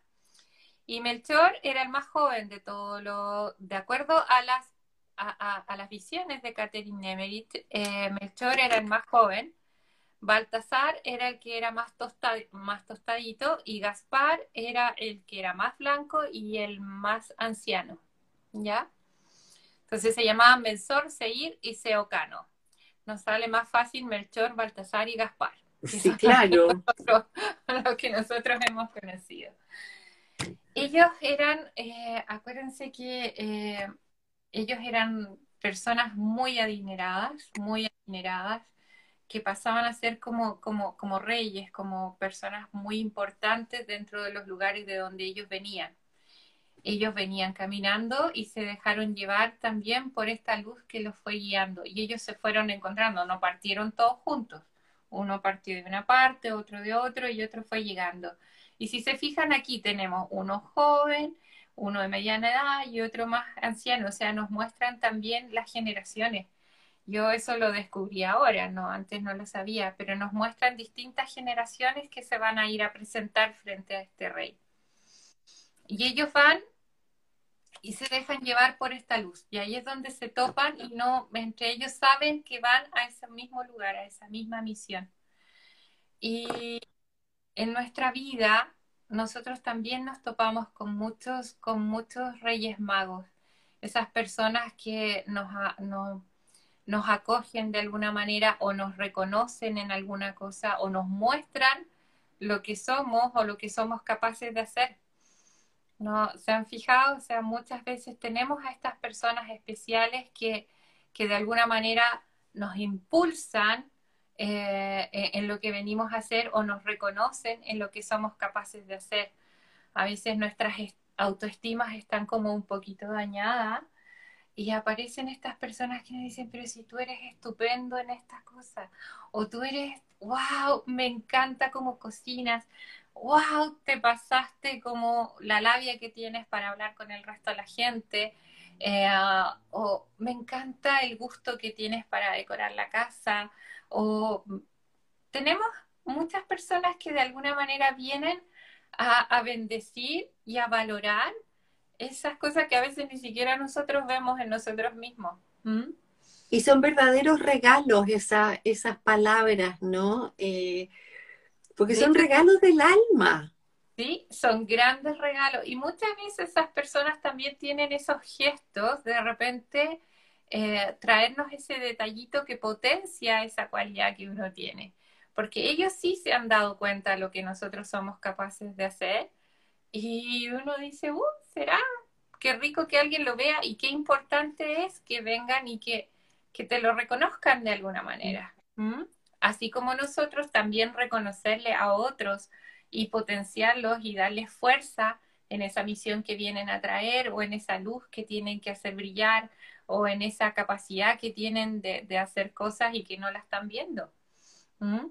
Y Melchor era el más joven de todo lo, de acuerdo a las, a, las visiones de Catherine Nemerit, eh, Melchor era el más joven, Baltasar era el que era más, más tostadito y Gaspar era el que era más blanco y el más anciano, ¿ya? Entonces se llamaban Melchor, Seir y Seocano nos sale más fácil Melchor, Baltasar y Gaspar. Sí, claro. Lo que nosotros hemos conocido. Ellos eran, eh, acuérdense que eh, ellos eran personas muy adineradas, muy adineradas, que pasaban a ser como, como, como reyes, como personas muy importantes dentro de los lugares de donde ellos venían ellos venían caminando y se dejaron llevar también por esta luz que los fue guiando. Y ellos se fueron encontrando, no partieron todos juntos. Uno partió de una parte, otro de otro y otro fue llegando. Y si se fijan aquí tenemos uno joven, uno de mediana edad y otro más anciano. O sea, nos muestran también las generaciones. Yo eso lo descubrí ahora, no, antes no lo sabía, pero nos muestran distintas generaciones que se van a ir a presentar frente a este rey. Y ellos van y se dejan llevar por esta luz. Y ahí es donde se topan y no, entre ellos saben que van a ese mismo lugar, a esa misma misión. Y en nuestra vida, nosotros también nos topamos con muchos, con muchos reyes magos, esas personas que nos, nos acogen de alguna manera o nos reconocen en alguna cosa o nos muestran lo que somos o lo que somos capaces de hacer. ¿no? ¿Se han fijado? O sea, muchas veces tenemos a estas personas especiales que, de alguna manera nos impulsan eh, en lo que venimos a hacer o nos reconocen en lo que somos capaces de hacer. A veces nuestras autoestimas están como un poquito dañadas y aparecen estas personas que nos dicen, pero si tú eres estupendo en estas cosas, o tú eres, wow, me encanta cómo cocinas, wow, te pasaste como la labia que tienes para hablar con el resto de la gente, eh, o me encanta el gusto que tienes para decorar la casa, o tenemos muchas personas que de alguna manera vienen a, bendecir y a valorar esas cosas que a veces ni siquiera nosotros vemos en nosotros mismos. Y son verdaderos regalos esas palabras, ¿no? Eh, porque son regalos del alma. Sí, son grandes regalos. Y muchas veces esas personas también tienen esos gestos de repente eh, traernos ese detallito que potencia esa cualidad que uno tiene. Porque ellos sí se han dado cuenta de lo que nosotros somos capaces de hacer. Y uno dice, uh, será, qué rico que alguien lo vea y qué importante es que vengan y que, que te lo reconozcan de alguna manera. ¿Mm? así como nosotros, también reconocerle a otros y potenciarlos y darles fuerza en esa misión que vienen a traer o en esa luz que tienen que hacer brillar o en esa capacidad que tienen de, hacer cosas y que no la están viendo. ¿Mm?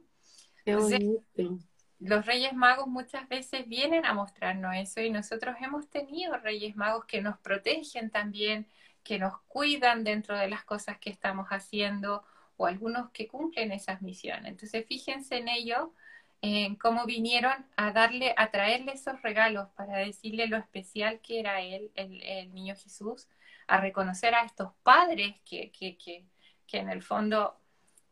Los Reyes Magos muchas veces vienen a mostrarnos eso y nosotros hemos tenido Reyes Magos que nos protegen también, que nos cuidan dentro de las cosas que estamos haciendo o algunos que cumplen esas misiones. Entonces, fíjense en ello, en cómo vinieron a darle, a traerle esos regalos para decirle lo especial que era él, el, niño Jesús, a reconocer a estos padres que, que, que, que en el fondo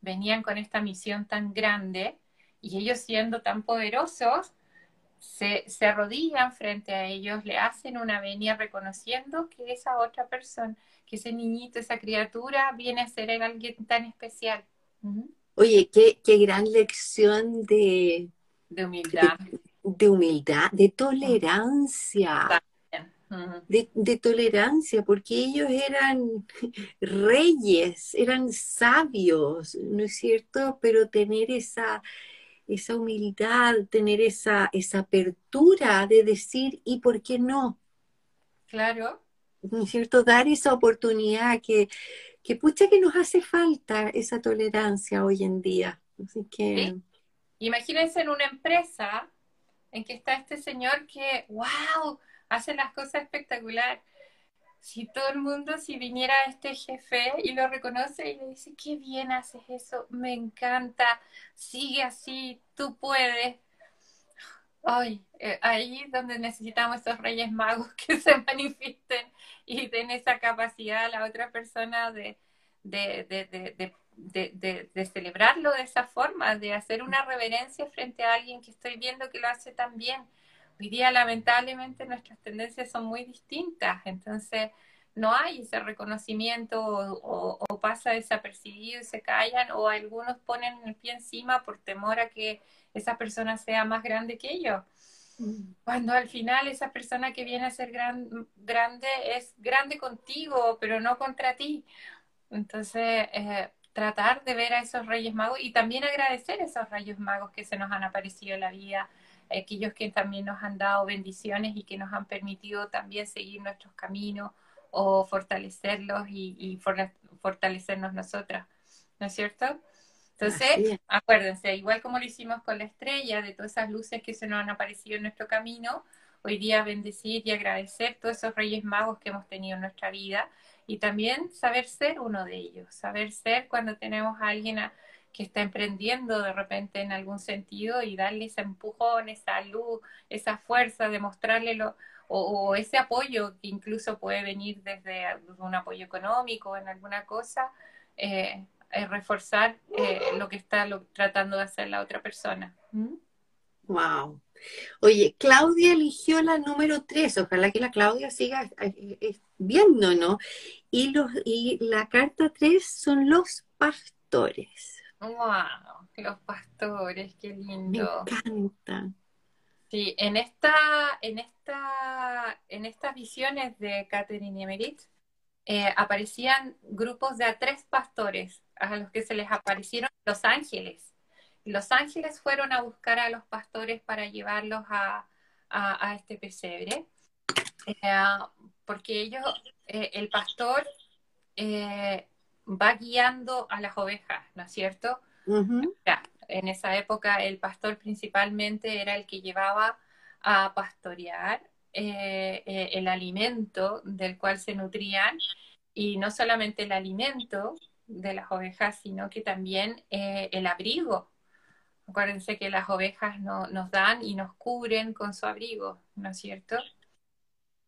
venían con esta misión tan grande y ellos siendo tan poderosos, se, se arrodillan frente a ellos, le hacen una venia reconociendo que esa otra persona, que ese niñito, esa criatura viene a ser alguien tan especial. Oye, qué, qué gran lección de, de humildad. De, humildad, de tolerancia. De, de, tolerancia, porque ellos eran reyes, eran sabios, ¿no es cierto? Pero tener esa, esa humildad, tener esa, esa apertura de decir, ¿y por qué no? Claro. ¿No es cierto? Dar esa oportunidad que, que pucha que nos hace falta esa tolerancia hoy en día. Así que... Imagínense en una empresa en que está este señor que, wow, hace las cosas espectacular. Si todo el mundo, si viniera este jefe y lo reconoce y le dice, qué bien haces eso, me encanta, sigue así, tú puedes. Ay, eh, ahí donde necesitamos esos reyes magos que se manifiesten y den esa capacidad a la otra persona de, de, de, de, celebrarlo de esa forma, de hacer una reverencia frente a alguien que estoy viendo que lo hace tan bien. Hoy día lamentablemente nuestras tendencias son muy distintas, entonces no hay ese reconocimiento o, o, pasa desapercibido y se callan o algunos ponen el pie encima por temor a que esa persona sea más grande que ellos. Mm. Cuando al final esa persona que viene a ser gran, grande es grande contigo, pero no contra ti. Entonces, eh, tratar de ver a esos Reyes Magos y también agradecer a esos Reyes Magos que se nos han aparecido en la vida, aquellos que también nos han dado bendiciones y que nos han permitido también seguir nuestros caminos o fortalecerlos y, fortalecernos nosotras, ¿no es cierto? Entonces, acuérdense, igual como lo hicimos con la estrella, de todas esas luces que se nos han aparecido en nuestro camino, hoy día bendecir y agradecer todos esos reyes magos que hemos tenido en nuestra vida y también saber ser uno de ellos, saber ser cuando tenemos a alguien que está emprendiendo de repente en algún sentido y darle ese empujón, esa luz, esa fuerza, demostrarle lo, o, ese apoyo que incluso puede venir desde un apoyo económico en alguna cosa, eh, reforzar eh, lo que está tratando de hacer la otra persona. Wow. Oye, Claudia eligió la número 3, ojalá que la Claudia siga eh, viendo, ¿no? Y, los, y la carta 3 son los pastores. ¡Wow! Los pastores, qué lindo. Me encanta. Sí, en esta, en esta, en estas visiones de Catherine Emerit eh, aparecían grupos de a tres pastores a los que se les aparecieron los ángeles. Los ángeles fueron a buscar a los pastores para llevarlos a, este pesebre, eh, porque ellos, eh, el pastor va guiando a las ovejas, ¿no es cierto? en esa época el pastor principalmente era el que llevaba a pastorear eh, eh, el alimento del cual se nutrían y no solamente el alimento de las ovejas, sino que también eh, el abrigo. Acuérdense que las ovejas nos dan y nos cubren con su abrigo, ¿no es cierto?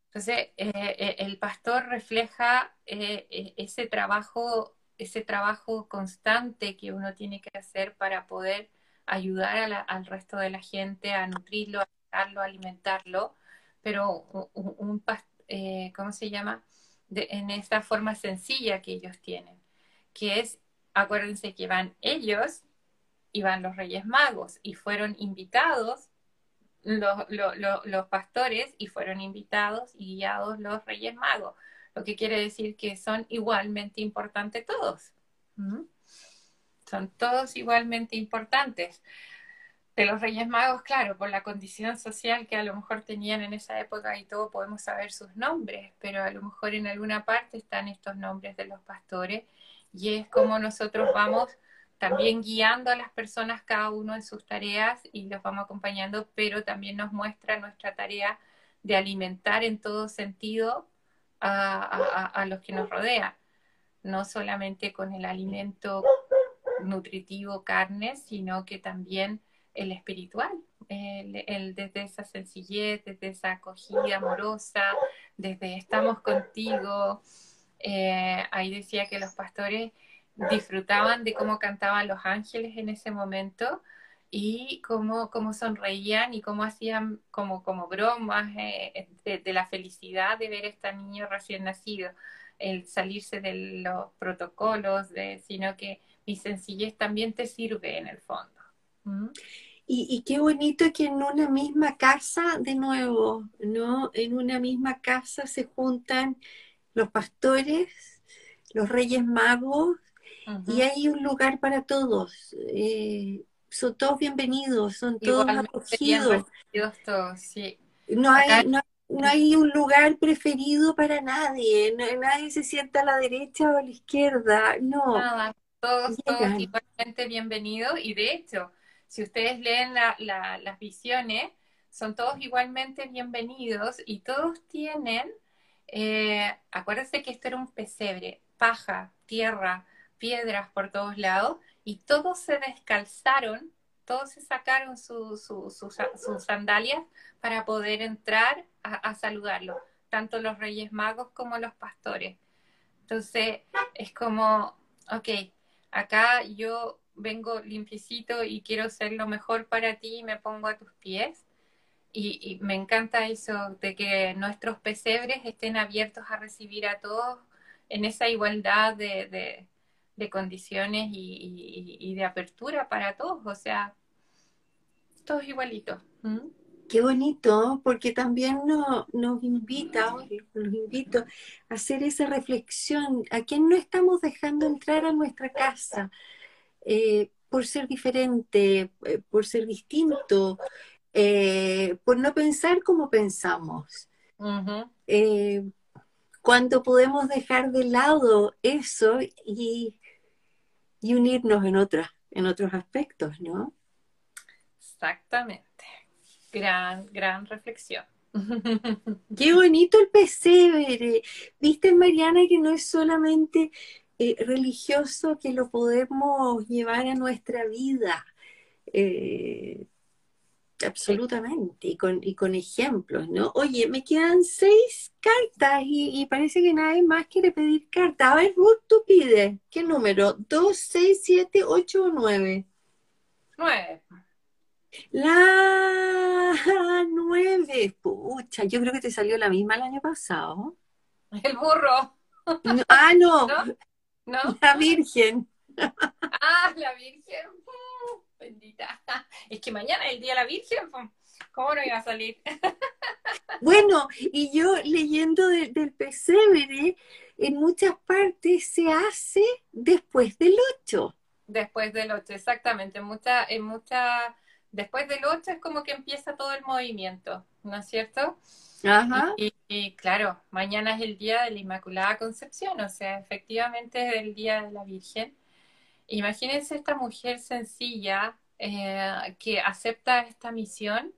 Entonces, el pastor refleja ese trabajo ese trabajo constante que uno tiene que hacer para poder ayudar al resto de la gente a nutrirlo, a alimentarlo, pero un, eh, ¿cómo se llama? en esta forma sencilla que ellos tienen, que es, acuérdense que van ellos y van los reyes magos y fueron invitados los, los pastores y fueron invitados y guiados los reyes magos lo que quiere decir que son igualmente importantes todos. Son todos igualmente importantes. De los Reyes Magos, claro, por la condición social que a lo mejor tenían en esa época y todo podemos saber sus nombres, pero a lo mejor en alguna parte están estos nombres de los pastores y es como nosotros vamos también guiando a las personas cada uno en sus tareas y los vamos acompañando, pero también nos muestra nuestra tarea de alimentar en todo sentido a, los que nos rodean, no solamente con el alimento nutritivo carne, sino que también el espiritual, el, desde esa sencillez, desde esa acogida amorosa, desde estamos contigo. Eh, ahí decía que los pastores disfrutaban de cómo cantaban los ángeles en ese momento y cómo, cómo sonreían y cómo hacían como, como bromas eh, de, la felicidad de ver a este niño recién nacido, el salirse de los protocolos, de, sino que mi sencillez también te sirve en el fondo. ¿Mm? Y, y, qué bonito que en una misma casa, de nuevo, ¿no? En una misma casa se juntan los pastores, los reyes magos, y hay un lugar para todos. Eh, son todos bienvenidos, son todos acogidos. No hay, no, hay un lugar preferido para nadie, nadie se sienta a la derecha o a la izquierda, no. todos, todos igualmente bienvenidos y de hecho, si ustedes leen las visiones, son todos igualmente bienvenidos y todos tienen, eh, acuérdense que esto era un pesebre, paja, tierra, piedras por todos lados y todos se descalzaron, todos se sacaron sus sandalias para poder entrar a, saludarlo, tanto los reyes magos como los pastores. Entonces es como, ok, acá yo vengo limpiecito y quiero ser lo mejor para ti y me pongo a tus pies. Y, me encanta eso de que nuestros pesebres estén abiertos a recibir a todos en esa igualdad de condiciones y, de apertura para todos, o sea, todos igualitos. Qué bonito, porque también nos invita, nos invito a hacer esa reflexión, a quién no estamos dejando entrar a nuestra casa eh, por ser diferente, eh, por ser distinto, eh, por no pensar como pensamos. cuando podemos dejar de lado eso y y unirnos en, otras, en otros aspectos, ¿no? Exactamente. Gran, gran reflexión. Qué bonito el pesebre. Viste, Mariana, que no es solamente eh, religioso, que lo podemos llevar a nuestra vida. Eh, Absolutamente, y con, y con ejemplos, ¿no? Oye, me quedan seis cartas y, parece que nadie más quiere pedir cartas. A ver, Ruth, tú pides. ¿Qué número? ¿Dos, seis, siete, ocho o nueve? Nueve. La nueve. Pucha, yo creo que te salió la misma el año pasado. El burro. ah, no. ¿No? La Virgen. Ah, la Virgen bendita. Es que mañana es el Día de la Virgen, ¿cómo no iba a salir? Bueno, y yo leyendo del pesebre, en muchas partes se hace después del 8. Después del 8, exactamente. En mucha, en mucha, después del 8 es como que empieza todo el movimiento, ¿no es cierto? Ajá. Y, claro, mañana es el día de la Inmaculada Concepción, o sea, efectivamente es el día de la Virgen. Imagínense esta mujer sencilla eh, que acepta esta misión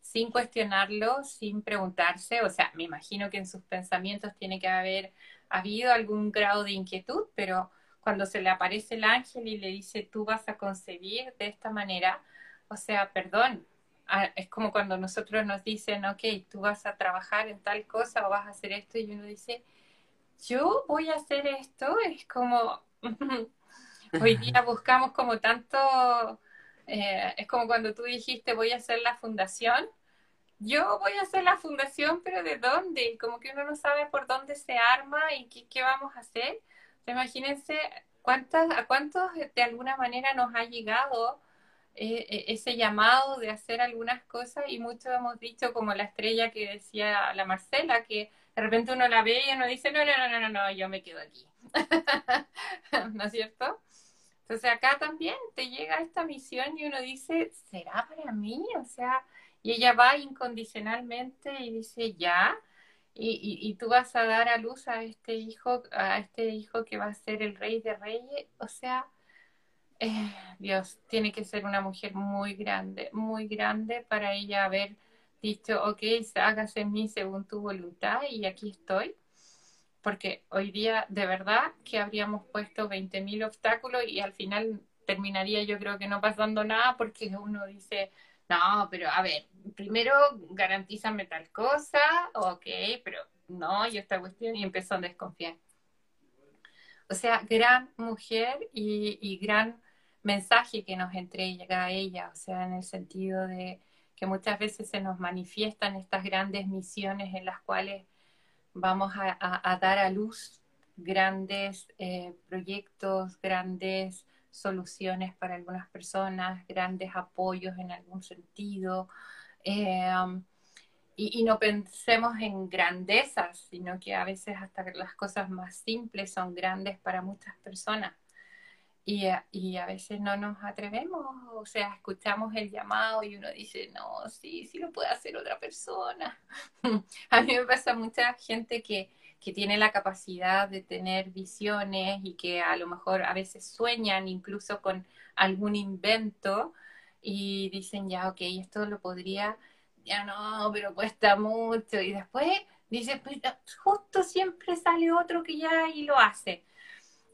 sin cuestionarlo, sin preguntarse, o sea, me imagino que en sus pensamientos tiene que haber habido algún grado de inquietud, pero cuando se le aparece el ángel y le dice, tú vas a concebir de esta manera, o sea, perdón, es como cuando nosotros nos dicen, ok, tú vas a trabajar en tal cosa o vas a hacer esto, y uno dice, yo voy a hacer esto, es como, Hoy día buscamos como tanto, eh, es como cuando tú dijiste voy a hacer la fundación. Yo voy a hacer la fundación, pero ¿de dónde? Como que uno no sabe por dónde se arma y qué, vamos a hacer. imagínense cuántas, a cuántos de alguna manera nos ha llegado eh, eh, ese llamado de hacer algunas cosas y muchos hemos dicho como la estrella que decía la Marcela, que de repente uno la ve y uno dice, no, no, no, no, no, no yo me quedo aquí. ¿No es cierto? Entonces acá también te llega esta misión y uno dice, ¿será para mí? O sea, y ella va incondicionalmente y dice, ya, y, tú vas a dar a luz a este hijo, a este hijo que va a ser el rey de reyes. O sea, eh, Dios, tiene que ser una mujer muy grande, muy grande para ella haber dicho, ok, hágase en mí según tu voluntad y aquí estoy porque hoy día de verdad que habríamos puesto 20.000 obstáculos y al final terminaría yo creo que no pasando nada porque uno dice, no, pero a ver, primero garantízame tal cosa, ok, pero no, y esta cuestión y empezó a desconfiar. O sea, gran mujer y, y gran mensaje que nos entrega ella, o sea, en el sentido de que muchas veces se nos manifiestan estas grandes misiones en las cuales vamos a, dar a luz grandes eh, proyectos, grandes soluciones para algunas personas, grandes apoyos en algún sentido. Eh, y, no pensemos en grandezas, sino que a veces hasta las cosas más simples son grandes para muchas personas. Y, y, a veces no nos atrevemos, o sea, escuchamos el llamado y uno dice, no, sí, sí lo puede hacer otra persona. a mí me pasa mucha gente que, que tiene la capacidad de tener visiones y que a lo mejor a veces sueñan incluso con algún invento y dicen, ya, ok, esto lo podría, ya no, pero cuesta mucho. Y después dice, pues justo siempre sale otro que ya y lo hace.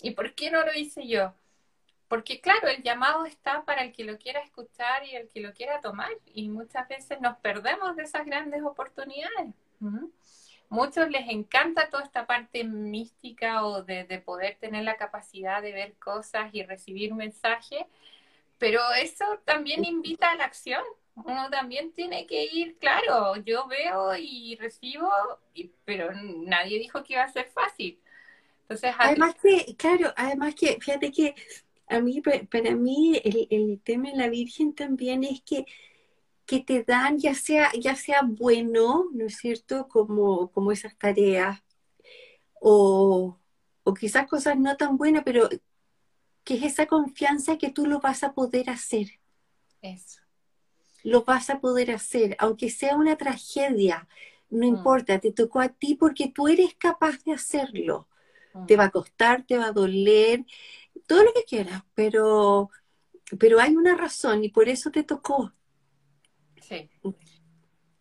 ¿Y por qué no lo hice yo? Porque claro, el llamado está para el que lo quiera escuchar y el que lo quiera tomar. Y muchas veces nos perdemos de esas grandes oportunidades. Muchos les encanta toda esta parte mística o de, poder tener la capacidad de ver cosas y recibir mensajes, pero eso también invita a la acción. Uno también tiene que ir, claro, yo veo y recibo, pero nadie dijo que iba a ser fácil. Entonces, además que, claro, además que, fíjate que a mí, para mí, el, tema de la Virgen también es que, que te dan, ya sea, ya sea bueno, ¿no es cierto?, como, como esas tareas, o, o quizás cosas no tan buenas, pero que es esa confianza que tú lo vas a poder hacer. Eso. Lo vas a poder hacer, aunque sea una tragedia, no mm. importa, te tocó a ti porque tú eres capaz de hacerlo. Te mm. va a costar, te va a doler, todo lo que quieras, pero, pero hay una razón y por eso te tocó. Sí,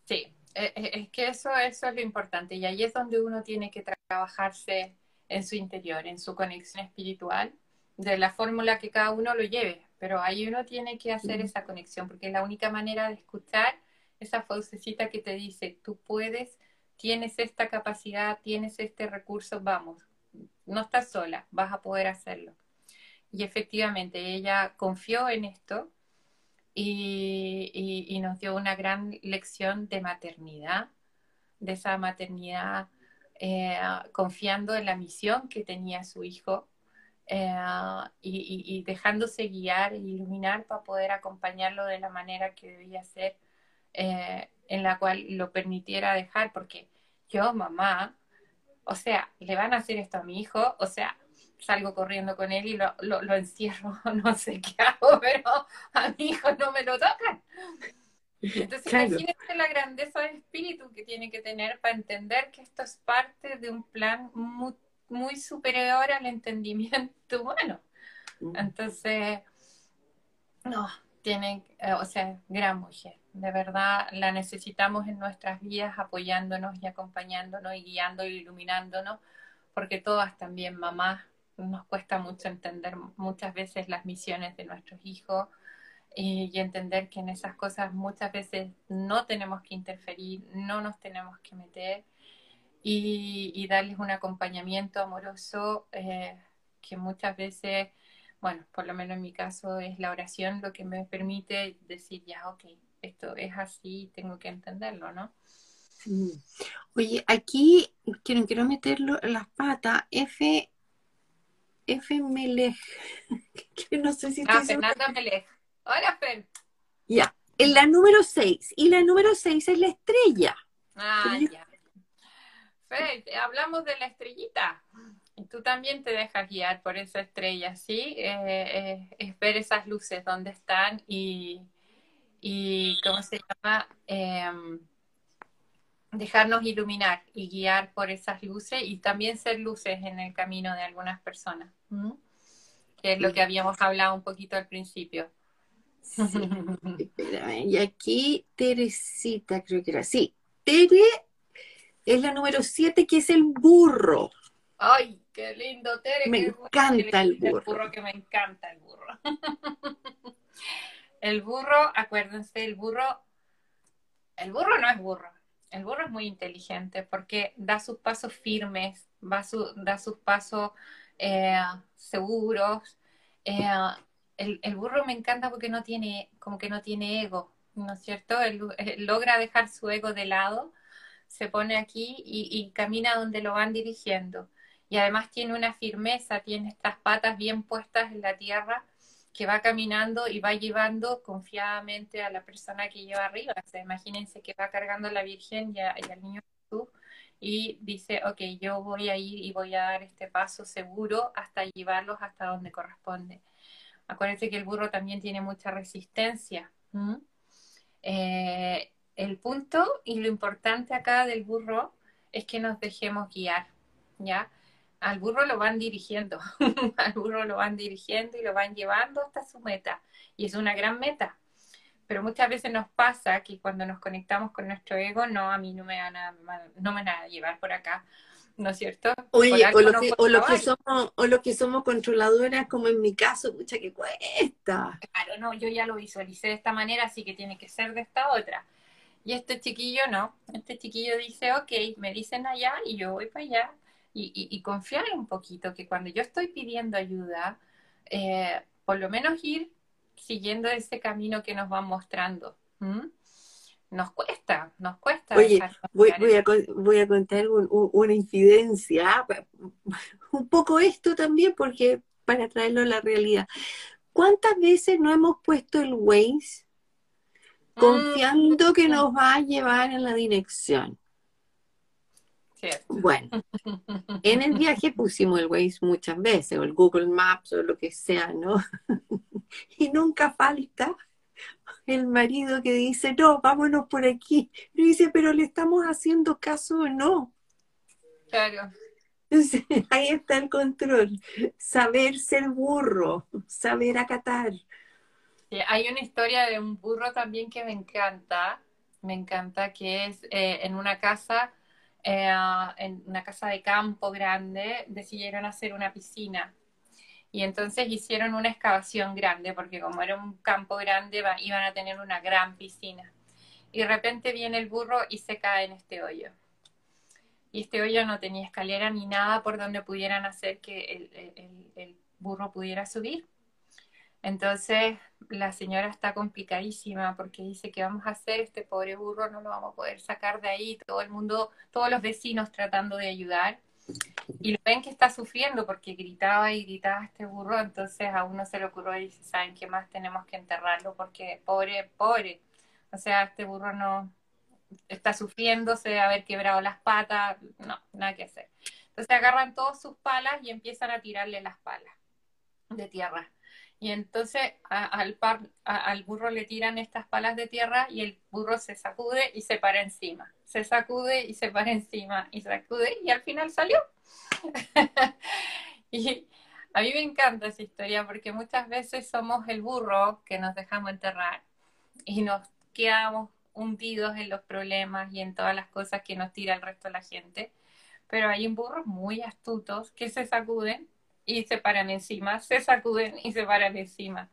sí, e, e, es que eso, eso es lo importante y ahí es donde uno tiene que trabajarse en su interior, en su conexión espiritual, de la fórmula que cada uno lo lleve, pero ahí uno tiene que hacer esa conexión porque es la única manera de escuchar esa vocecita que te dice, tú puedes, tienes esta capacidad, tienes este recurso, vamos, no estás sola, vas a poder hacerlo. Y efectivamente, ella confió en esto y, nos dio una gran lección de maternidad, de esa maternidad eh, confiando en la misión que tenía su hijo eh, y, dejándose guiar e iluminar para poder acompañarlo de la manera que debía ser, eh, en la cual lo permitiera dejar, porque yo, mamá, o sea, le van a hacer esto a mi hijo, o sea, salgo corriendo con él y lo, lo, encierro, no sé qué hago, pero a mi hijo no me lo tocan. Entonces, imagínate la grandeza de espíritu que tiene que tener para entender que esto es parte de un plan muy, muy superior al entendimiento humano. Mm. Entonces, no, tiene, eh, o sea, gran mujer. De verdad, la necesitamos en nuestras vidas apoyándonos y acompañándonos y guiando y iluminándonos, porque todas también mamás nos cuesta mucho entender muchas veces las misiones de nuestros hijos y, entender que en esas cosas muchas veces no tenemos que interferir, no nos tenemos que meter y, darles un acompañamiento amoroso eh, que muchas veces, bueno, por lo menos en mi caso es la oración lo que me permite decir, ya, ok, esto es así, tengo que entenderlo, ¿no? Oye, aquí quiero, quiero meterlo las patas. F F. Que no sé si Ah, Fernanda Melech. Hola, Fer. Ya, en la número 6. Y la número 6 es la estrella. Ah, ya. Fer, hablamos de la estrellita. Y tú también te dejas guiar por esa estrella, ¿sí? Eh, eh, es ver esas luces, dónde están y, y ¿cómo se llama? Eh, dejarnos iluminar y guiar por esas luces y también ser luces en el camino de algunas personas, que es lo que habíamos hablado un poquito al principio. Y aquí Teresita, creo que era así. Tere es la número 7, que es el burro. Ay, qué lindo, Tere. Me encanta el burro. El burro que me encanta el burro. el burro, acuérdense, el burro, el burro no es burro, el burro es muy inteligente porque da sus pasos firmes, va da sus pasos eh, seguros. Eh, el, burro me encanta porque no tiene, como que no tiene ego, ¿no es cierto? Logra dejar su ego de lado, se pone aquí y camina donde lo van dirigiendo. Y además tiene una firmeza, tiene estas patas bien puestas en la tierra que va caminando y va llevando confiadamente a la persona que lleva arriba. O sea, imagínense que va cargando a la Virgen y, al niño Jesús y dice, ok, yo voy a ir y voy a dar este paso seguro hasta llevarlos hasta donde corresponde. Acuérdense que el burro también tiene mucha resistencia. Eh, el punto y lo importante acá del burro es que nos dejemos guiar, ¿ya? Al burro lo van dirigiendo, al burro lo van dirigiendo y lo van llevando hasta su meta. Y es una gran meta. Pero muchas veces nos pasa que cuando nos conectamos con nuestro ego, no, a mí no me van a, no me van a llevar por acá, ¿no es cierto? Oye, o lo, que, o, lo que somos, o lo que somos controladoras, como en mi caso, mucha que cuesta. Claro, no, yo ya lo visualicé de esta manera, así que tiene que ser de esta otra. Y este chiquillo no, este chiquillo dice, ok, me dicen allá y yo voy para allá. Y, y, confiar un poquito que cuando yo estoy pidiendo ayuda, eh, por lo menos ir siguiendo ese camino que nos van mostrando nos cuesta, nos cuesta. Oye, voy, a, voy a contar una incidencia, un poco esto también, porque para traerlo a la realidad. ¿Cuántas veces no hemos puesto el Waze confiando que nos va a llevar en la dirección? Bueno, en el viaje pusimos el Waze muchas veces, o el Google Maps, o lo que sea, ¿no? y nunca falta el marido que dice, no, vámonos por aquí. Y dice, pero le estamos haciendo caso o no. Claro. ahí está el control. Saber ser burro, saber acatar. hay una historia de un burro también que me encanta. Me encanta que es eh, en una casa, eh, en una casa de campo grande, decidieron hacer una piscina y entonces hicieron una excavación grande, porque como era un campo grande, iban a tener una gran piscina. Y de repente viene el burro y se cae en este hoyo. Y este hoyo no tenía escalera ni nada por donde pudieran hacer que el, burro pudiera subir. Entonces la señora está complicadísima porque dice que vamos a hacer este pobre burro, no lo vamos a poder sacar de ahí, todo el mundo, todos los vecinos tratando de ayudar. Y lo ven que está sufriendo porque gritaba y gritaba este burro, entonces a uno se le ocurrió y dice, ¿saben qué más? Tenemos que enterrarlo porque pobre, pobre. O sea, este burro no está sufriendo, se debe haber quebrado las patas, no, nada que hacer. Entonces agarran todas sus palas y empiezan a tirarle las palas de tierra. Y entonces al, al burro le tiran estas palas de tierra y el burro se sacude y se para encima. Se sacude y se para encima y sacude y al final salió. y a mí me encanta esa historia porque muchas veces somos el burro que nos dejamos enterrar y nos quedamos hundidos en los problemas y en todas las cosas que nos tira el resto de la gente. Pero hay burros muy astutos que se sacuden y se paran encima, se sacuden y se paran encima.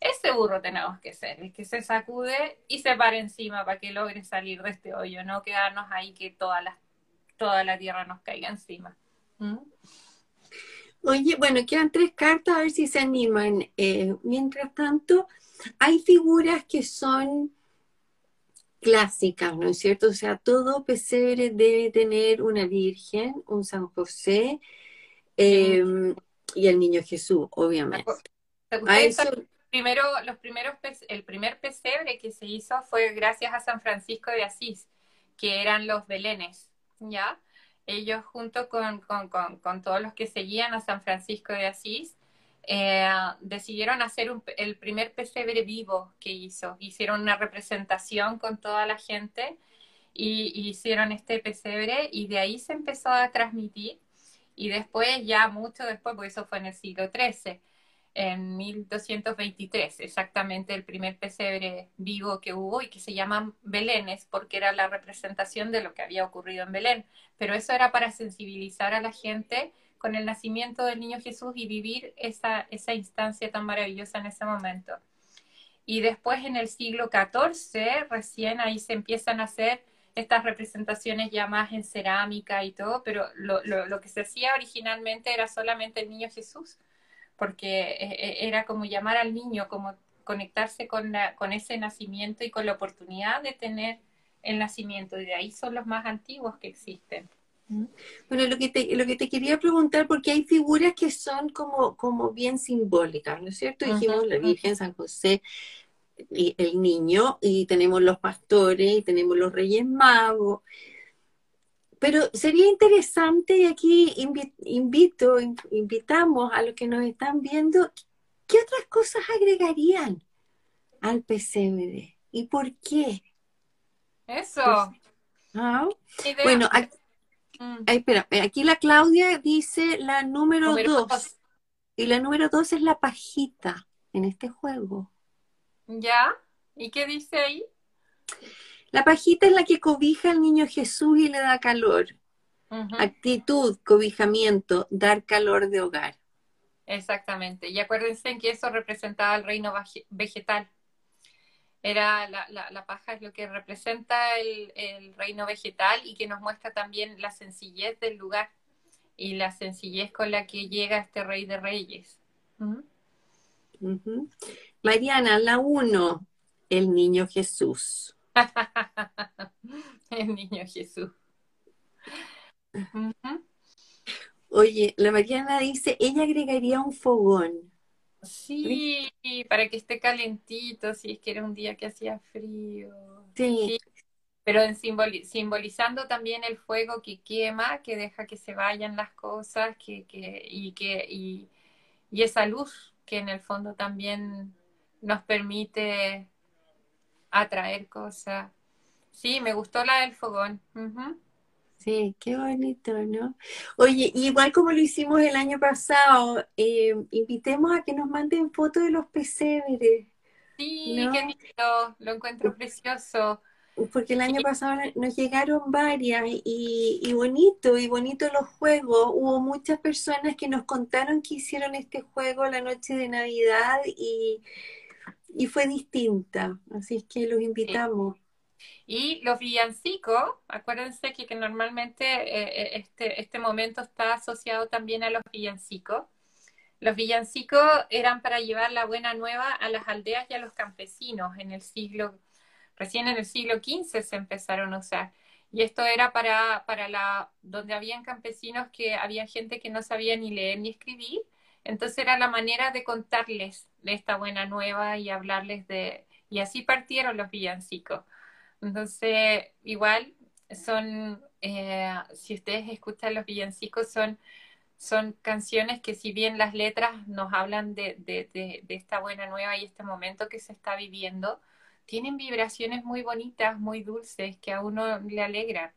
Ese burro tenemos que ser, el que se sacude y se para encima para que logre salir de este hoyo, no quedarnos ahí que toda la, toda la tierra nos caiga encima. ¿Mm? Oye, bueno, quedan tres cartas, a ver si se animan. Eh, mientras tanto, hay figuras que son clásicas, ¿no es cierto? O sea, todo pesebre debe tener una Virgen, un San José, Em, y el niño Jesús, obviamente. Primero, los primeros, el primer pesebre que se hizo fue gracias a San Francisco de Asís, que eran los belenes, ¿ya? Ellos junto con, todos los que seguían a San Francisco de Asís, eh, decidieron hacer el primer pesebre vivo que hizo. Hicieron una representación con toda la gente y, y hicieron este pesebre y de ahí se empezó a transmitir y después, ya mucho después, porque eso fue en el siglo XIII, en 1223, exactamente el primer pesebre vivo que hubo y que se llaman Belénes porque era la representación de lo que había ocurrido en Belén. Pero eso era para sensibilizar a la gente con el nacimiento del niño Jesús y vivir esa, esa instancia tan maravillosa en ese momento. Y después en el siglo XIV, recién ahí se empiezan a hacer estas representaciones ya más en cerámica y todo, pero lo, lo, lo que se hacía originalmente era solamente el niño Jesús, porque eh, eh, era como llamar al niño, como conectarse con, la, con ese nacimiento y con la oportunidad de tener el nacimiento, y de ahí son los más antiguos que existen. Bueno, lo que te, lo que te quería preguntar, porque hay figuras que son como, como bien simbólicas, ¿no es cierto? Dijimos la Virgen, San José, el niño, y tenemos los pastores, y tenemos los reyes magos. Pero sería interesante, y aquí invito, invitamos a los que nos están viendo, ¿qué otras cosas agregarían al pesebre? ¿Y por qué? Eso. ¿Ah? Bueno, aquí, mm. espera, aquí la Claudia dice la número, dos. Y la número dos es la pajita en este juego. ¿Ya? ¿Y qué dice ahí? La pajita es la que cobija al niño Jesús y le da calor. Actitud, cobijamiento, dar calor de hogar. Exactamente. Y acuérdense que eso representaba el reino vegetal. Era la, la, paja es lo que representa el, reino vegetal y que nos muestra también la sencillez del lugar y la sencillez con la que llega este rey de reyes. Mariana, la uno, el niño Jesús. el niño Jesús. Oye, la Mariana dice, ella agregaría un fogón. Sí, para que esté calentito, si es que era un día que hacía frío. Sí. Pero en simbolizando también el fuego que quema, que deja que se vayan las cosas, que, que, y, que, y, esa luz que en el fondo también nos permite atraer cosas. Sí, me gustó la del fogón. Sí, qué bonito, ¿no? Oye, igual como lo hicimos el año pasado, eh, invitemos a que nos manden fotos de los pesebres. Sí, qué lindo, lo encuentro precioso. Porque el año pasado nos llegaron varias y, y, bonito, y bonito los juegos. Hubo muchas personas que nos contaron que hicieron este juego la noche de Navidad y, y fue distinta. Así es que los invitamos. Y los villancicos, acuérdense que, que normalmente eh, eh, este, este momento está asociado también a los villancicos. Los villancicos eran para llevar la buena nueva a las aldeas y a los campesinos en el siglo, recién en el siglo XV se empezaron a usar. Y esto era para, para la, donde habían campesinos que había gente que no sabía ni leer ni escribir. Entonces era la manera de contarles de esta buena nueva y hablarles de, y así partieron los villancicos. Entonces, igual son, eh, si ustedes escuchan los villancicos, son, son canciones que si bien las letras nos hablan de, de, de, esta buena nueva y este momento que se está viviendo, tienen vibraciones muy bonitas, muy dulces, que a uno le alegran.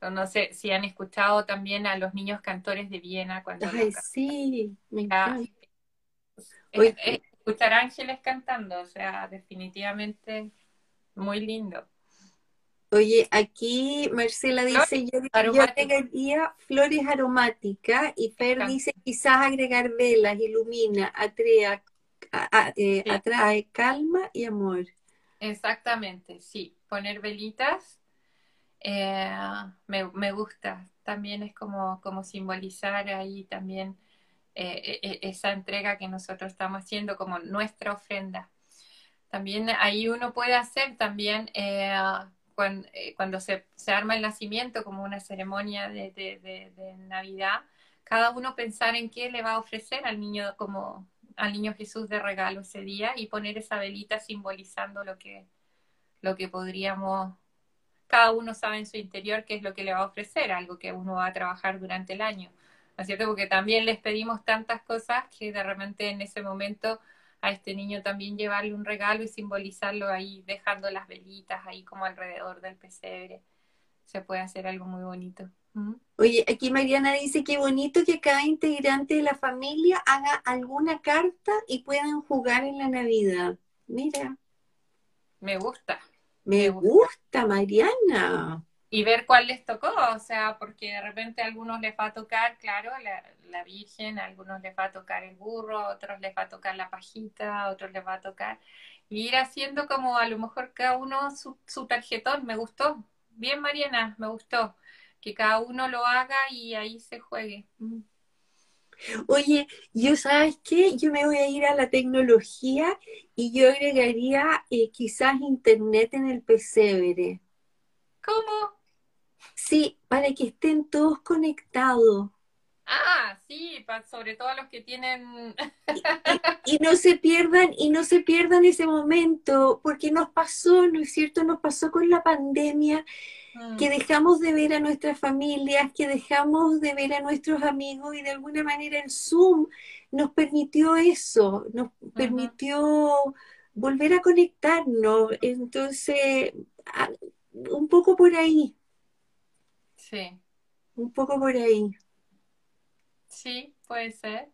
No sé si han escuchado también a los niños cantores de Viena cuando... Ay, sí, me encanta. escuchar ángeles cantando, o sea, definitivamente muy lindo. Oye, aquí Marcela dice, yo, agregaría flores aromáticas y Fer dice quizás agregar velas, ilumina, atrae, eh, atrae calma y amor. Exactamente, sí, poner velitas eh, me, gusta, también es como, como simbolizar ahí también eh, esa entrega que nosotros estamos haciendo como nuestra ofrenda. También ahí uno puede hacer también eh, eh, cuando, se, arma el nacimiento como una ceremonia de, Navidad, cada uno pensar en qué le va a ofrecer al niño como al niño Jesús de regalo ese día y poner esa velita simbolizando lo que, lo que podríamos, cada uno sabe en su interior qué es lo que le va a ofrecer, algo que uno va a trabajar durante el año. ¿No es cierto? Porque también les pedimos tantas cosas que de repente en ese momento a este niño también llevarle un regalo y simbolizarlo ahí, dejando las velitas ahí como alrededor del pesebre. Se puede hacer algo muy bonito. ¿Mm? Oye, aquí Mariana dice que bonito que cada integrante de la familia haga alguna carta y puedan jugar en la Navidad. Mira. Me gusta. Me, gusta, Mariana y ver cuál les tocó, o sea, porque de repente a algunos les va a tocar, claro, la, la, Virgen, a algunos les va a tocar el burro, a otros les va a tocar la pajita, a otros les va a tocar, y ir haciendo como a lo mejor cada uno su, su tarjetón, me gustó, bien Mariana, me gustó. Que cada uno lo haga y ahí se juegue. Mm. Oye, yo sabes qué, yo me voy a ir a la tecnología y yo agregaría eh, quizás internet en el pesebre. ¿Cómo? Sí, para que estén todos conectados. Ah, sí, sobre todo los que tienen y, no se pierdan y no se pierdan ese momento, porque nos pasó, ¿no es cierto? Nos pasó con la pandemia que mm. dejamos de ver a nuestras familias, que dejamos de ver a nuestros amigos y de alguna manera el Zoom nos permitió eso, nos permitió volver a conectarnos. Entonces, un poco por ahí. Sí. Un poco por ahí. Sí, puede ser.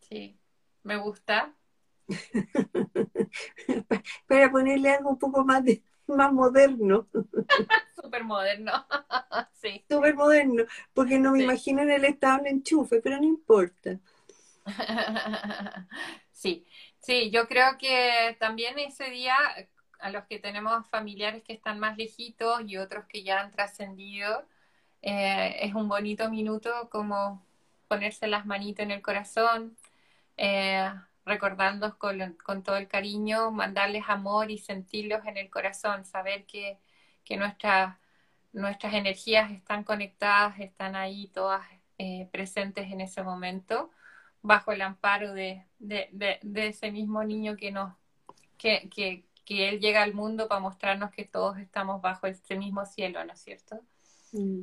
Sí, me gusta. Para ponerle algo un poco más de, más moderno. Súper moderno, sí. Súper moderno, porque no me imagino en el estado en enchufe, pero no importa. sí, sí, yo creo que también ese día, a los que tenemos familiares que están más lejitos y otros que ya han trascendido, eh, es un bonito minuto como ponerse las manitos en el corazón, eh, recordarlos con, con, todo el cariño, mandarles amor y sentirlos en el corazón, saber que, que nuestras energías están conectadas, están ahí todas eh, presentes en ese momento, bajo el amparo de, de, de, ese mismo niño que, nos, que, que, que, él llega al mundo para mostrarnos que todos estamos bajo este mismo cielo, ¿no es cierto? Mm.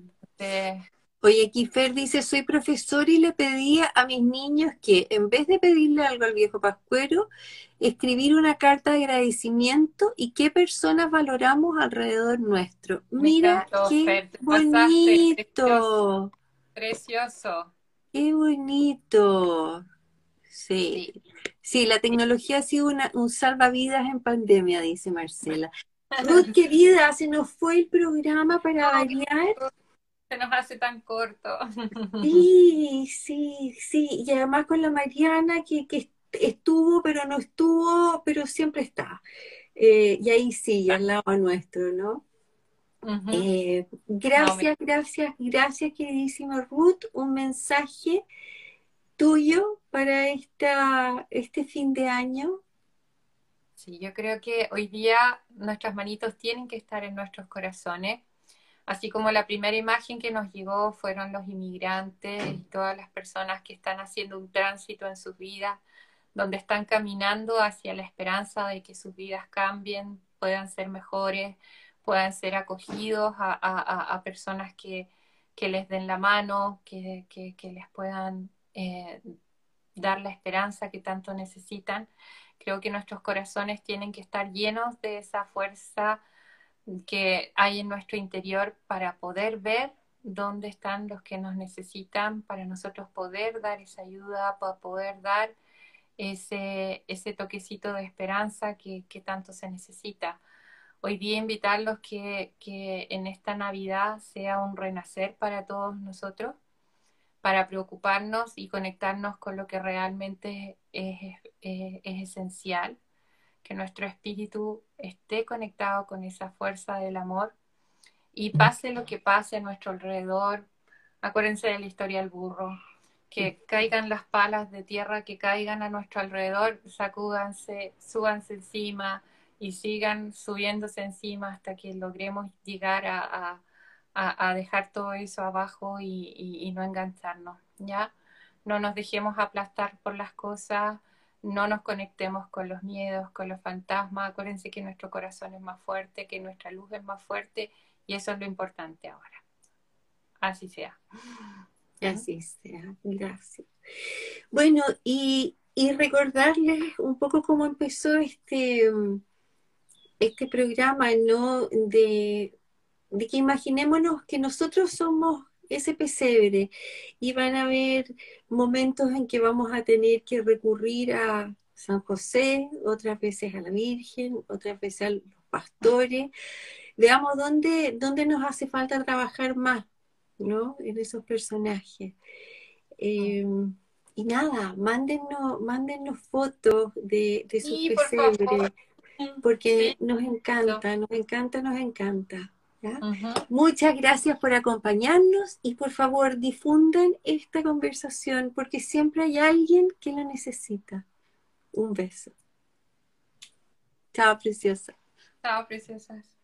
Oye, Kifer dice, soy profesor y le pedía a mis niños que en vez de pedirle algo al viejo Pascuero, escribir una carta de agradecimiento y qué personas valoramos alrededor nuestro. Mira qué bonito. Precioso. Qué bonito. Sí. sí. la tecnología ha sido un salvavidas en pandemia, dice Marcela. Ruth, querida, se nos fue el programa para variar se nos hace tan corto. Sí, sí, sí. Y además con la Mariana que, estuvo, pero no estuvo, pero siempre está. Eh, y ahí sí, al lado nuestro, ¿no? Eh, gracias, gracias, gracias, queridísima Ruth. Un mensaje tuyo para esta, este fin de año. Sí, yo creo que hoy día nuestras manitos tienen que estar en nuestros corazones Así como la primera imagen que nos llegó fueron los inmigrantes y todas las personas que están haciendo un tránsito en sus vidas, donde están caminando hacia la esperanza de que sus vidas cambien, puedan ser mejores, puedan ser acogidos a, personas que, les den la mano, que, les puedan eh, dar la esperanza que tanto necesitan. Creo que nuestros corazones tienen que estar llenos de esa fuerza que hay en nuestro interior para poder ver dónde están los que nos necesitan, para nosotros poder dar esa ayuda, para poder dar ese, ese toquecito de esperanza que, tanto se necesita. Hoy día invitarlos que, que en esta Navidad sea un renacer para todos nosotros, para preocuparnos y conectarnos con lo que realmente es, es, es esencial que nuestro espíritu esté conectado con esa fuerza del amor y pase lo que pase a nuestro alrededor. Acuérdense de la historia del burro, que caigan las palas de tierra que caigan a nuestro alrededor, sacúdanse, súbanse encima y sigan subiéndose encima hasta que logremos llegar a, dejar todo eso abajo y, y no engancharnos, ¿ya? No nos dejemos aplastar por las cosas, no nos conectemos con los miedos, con los fantasmas. Acuérdense que nuestro corazón es más fuerte, que nuestra luz es más fuerte y eso es lo importante ahora. Así sea. Así sea, gracias. Bueno, y, recordarles un poco cómo empezó este, este programa, ¿no? De, de que imaginémonos que nosotros somos ese pesebre y van a haber momentos en que vamos a tener que recurrir a San José, otras veces a la Virgen, otras veces a los pastores. Veamos dónde, dónde nos hace falta trabajar más, ¿no? En esos personajes. Em, y nada, mándennos, mándennos fotos de, sus pesebres, porque nos encanta, nos encanta, nos encanta. Muchas gracias por acompañarnos y por favor difundan esta conversación porque siempre hay alguien que lo necesita. Un beso. Chao, preciosa. Chao, preciosas.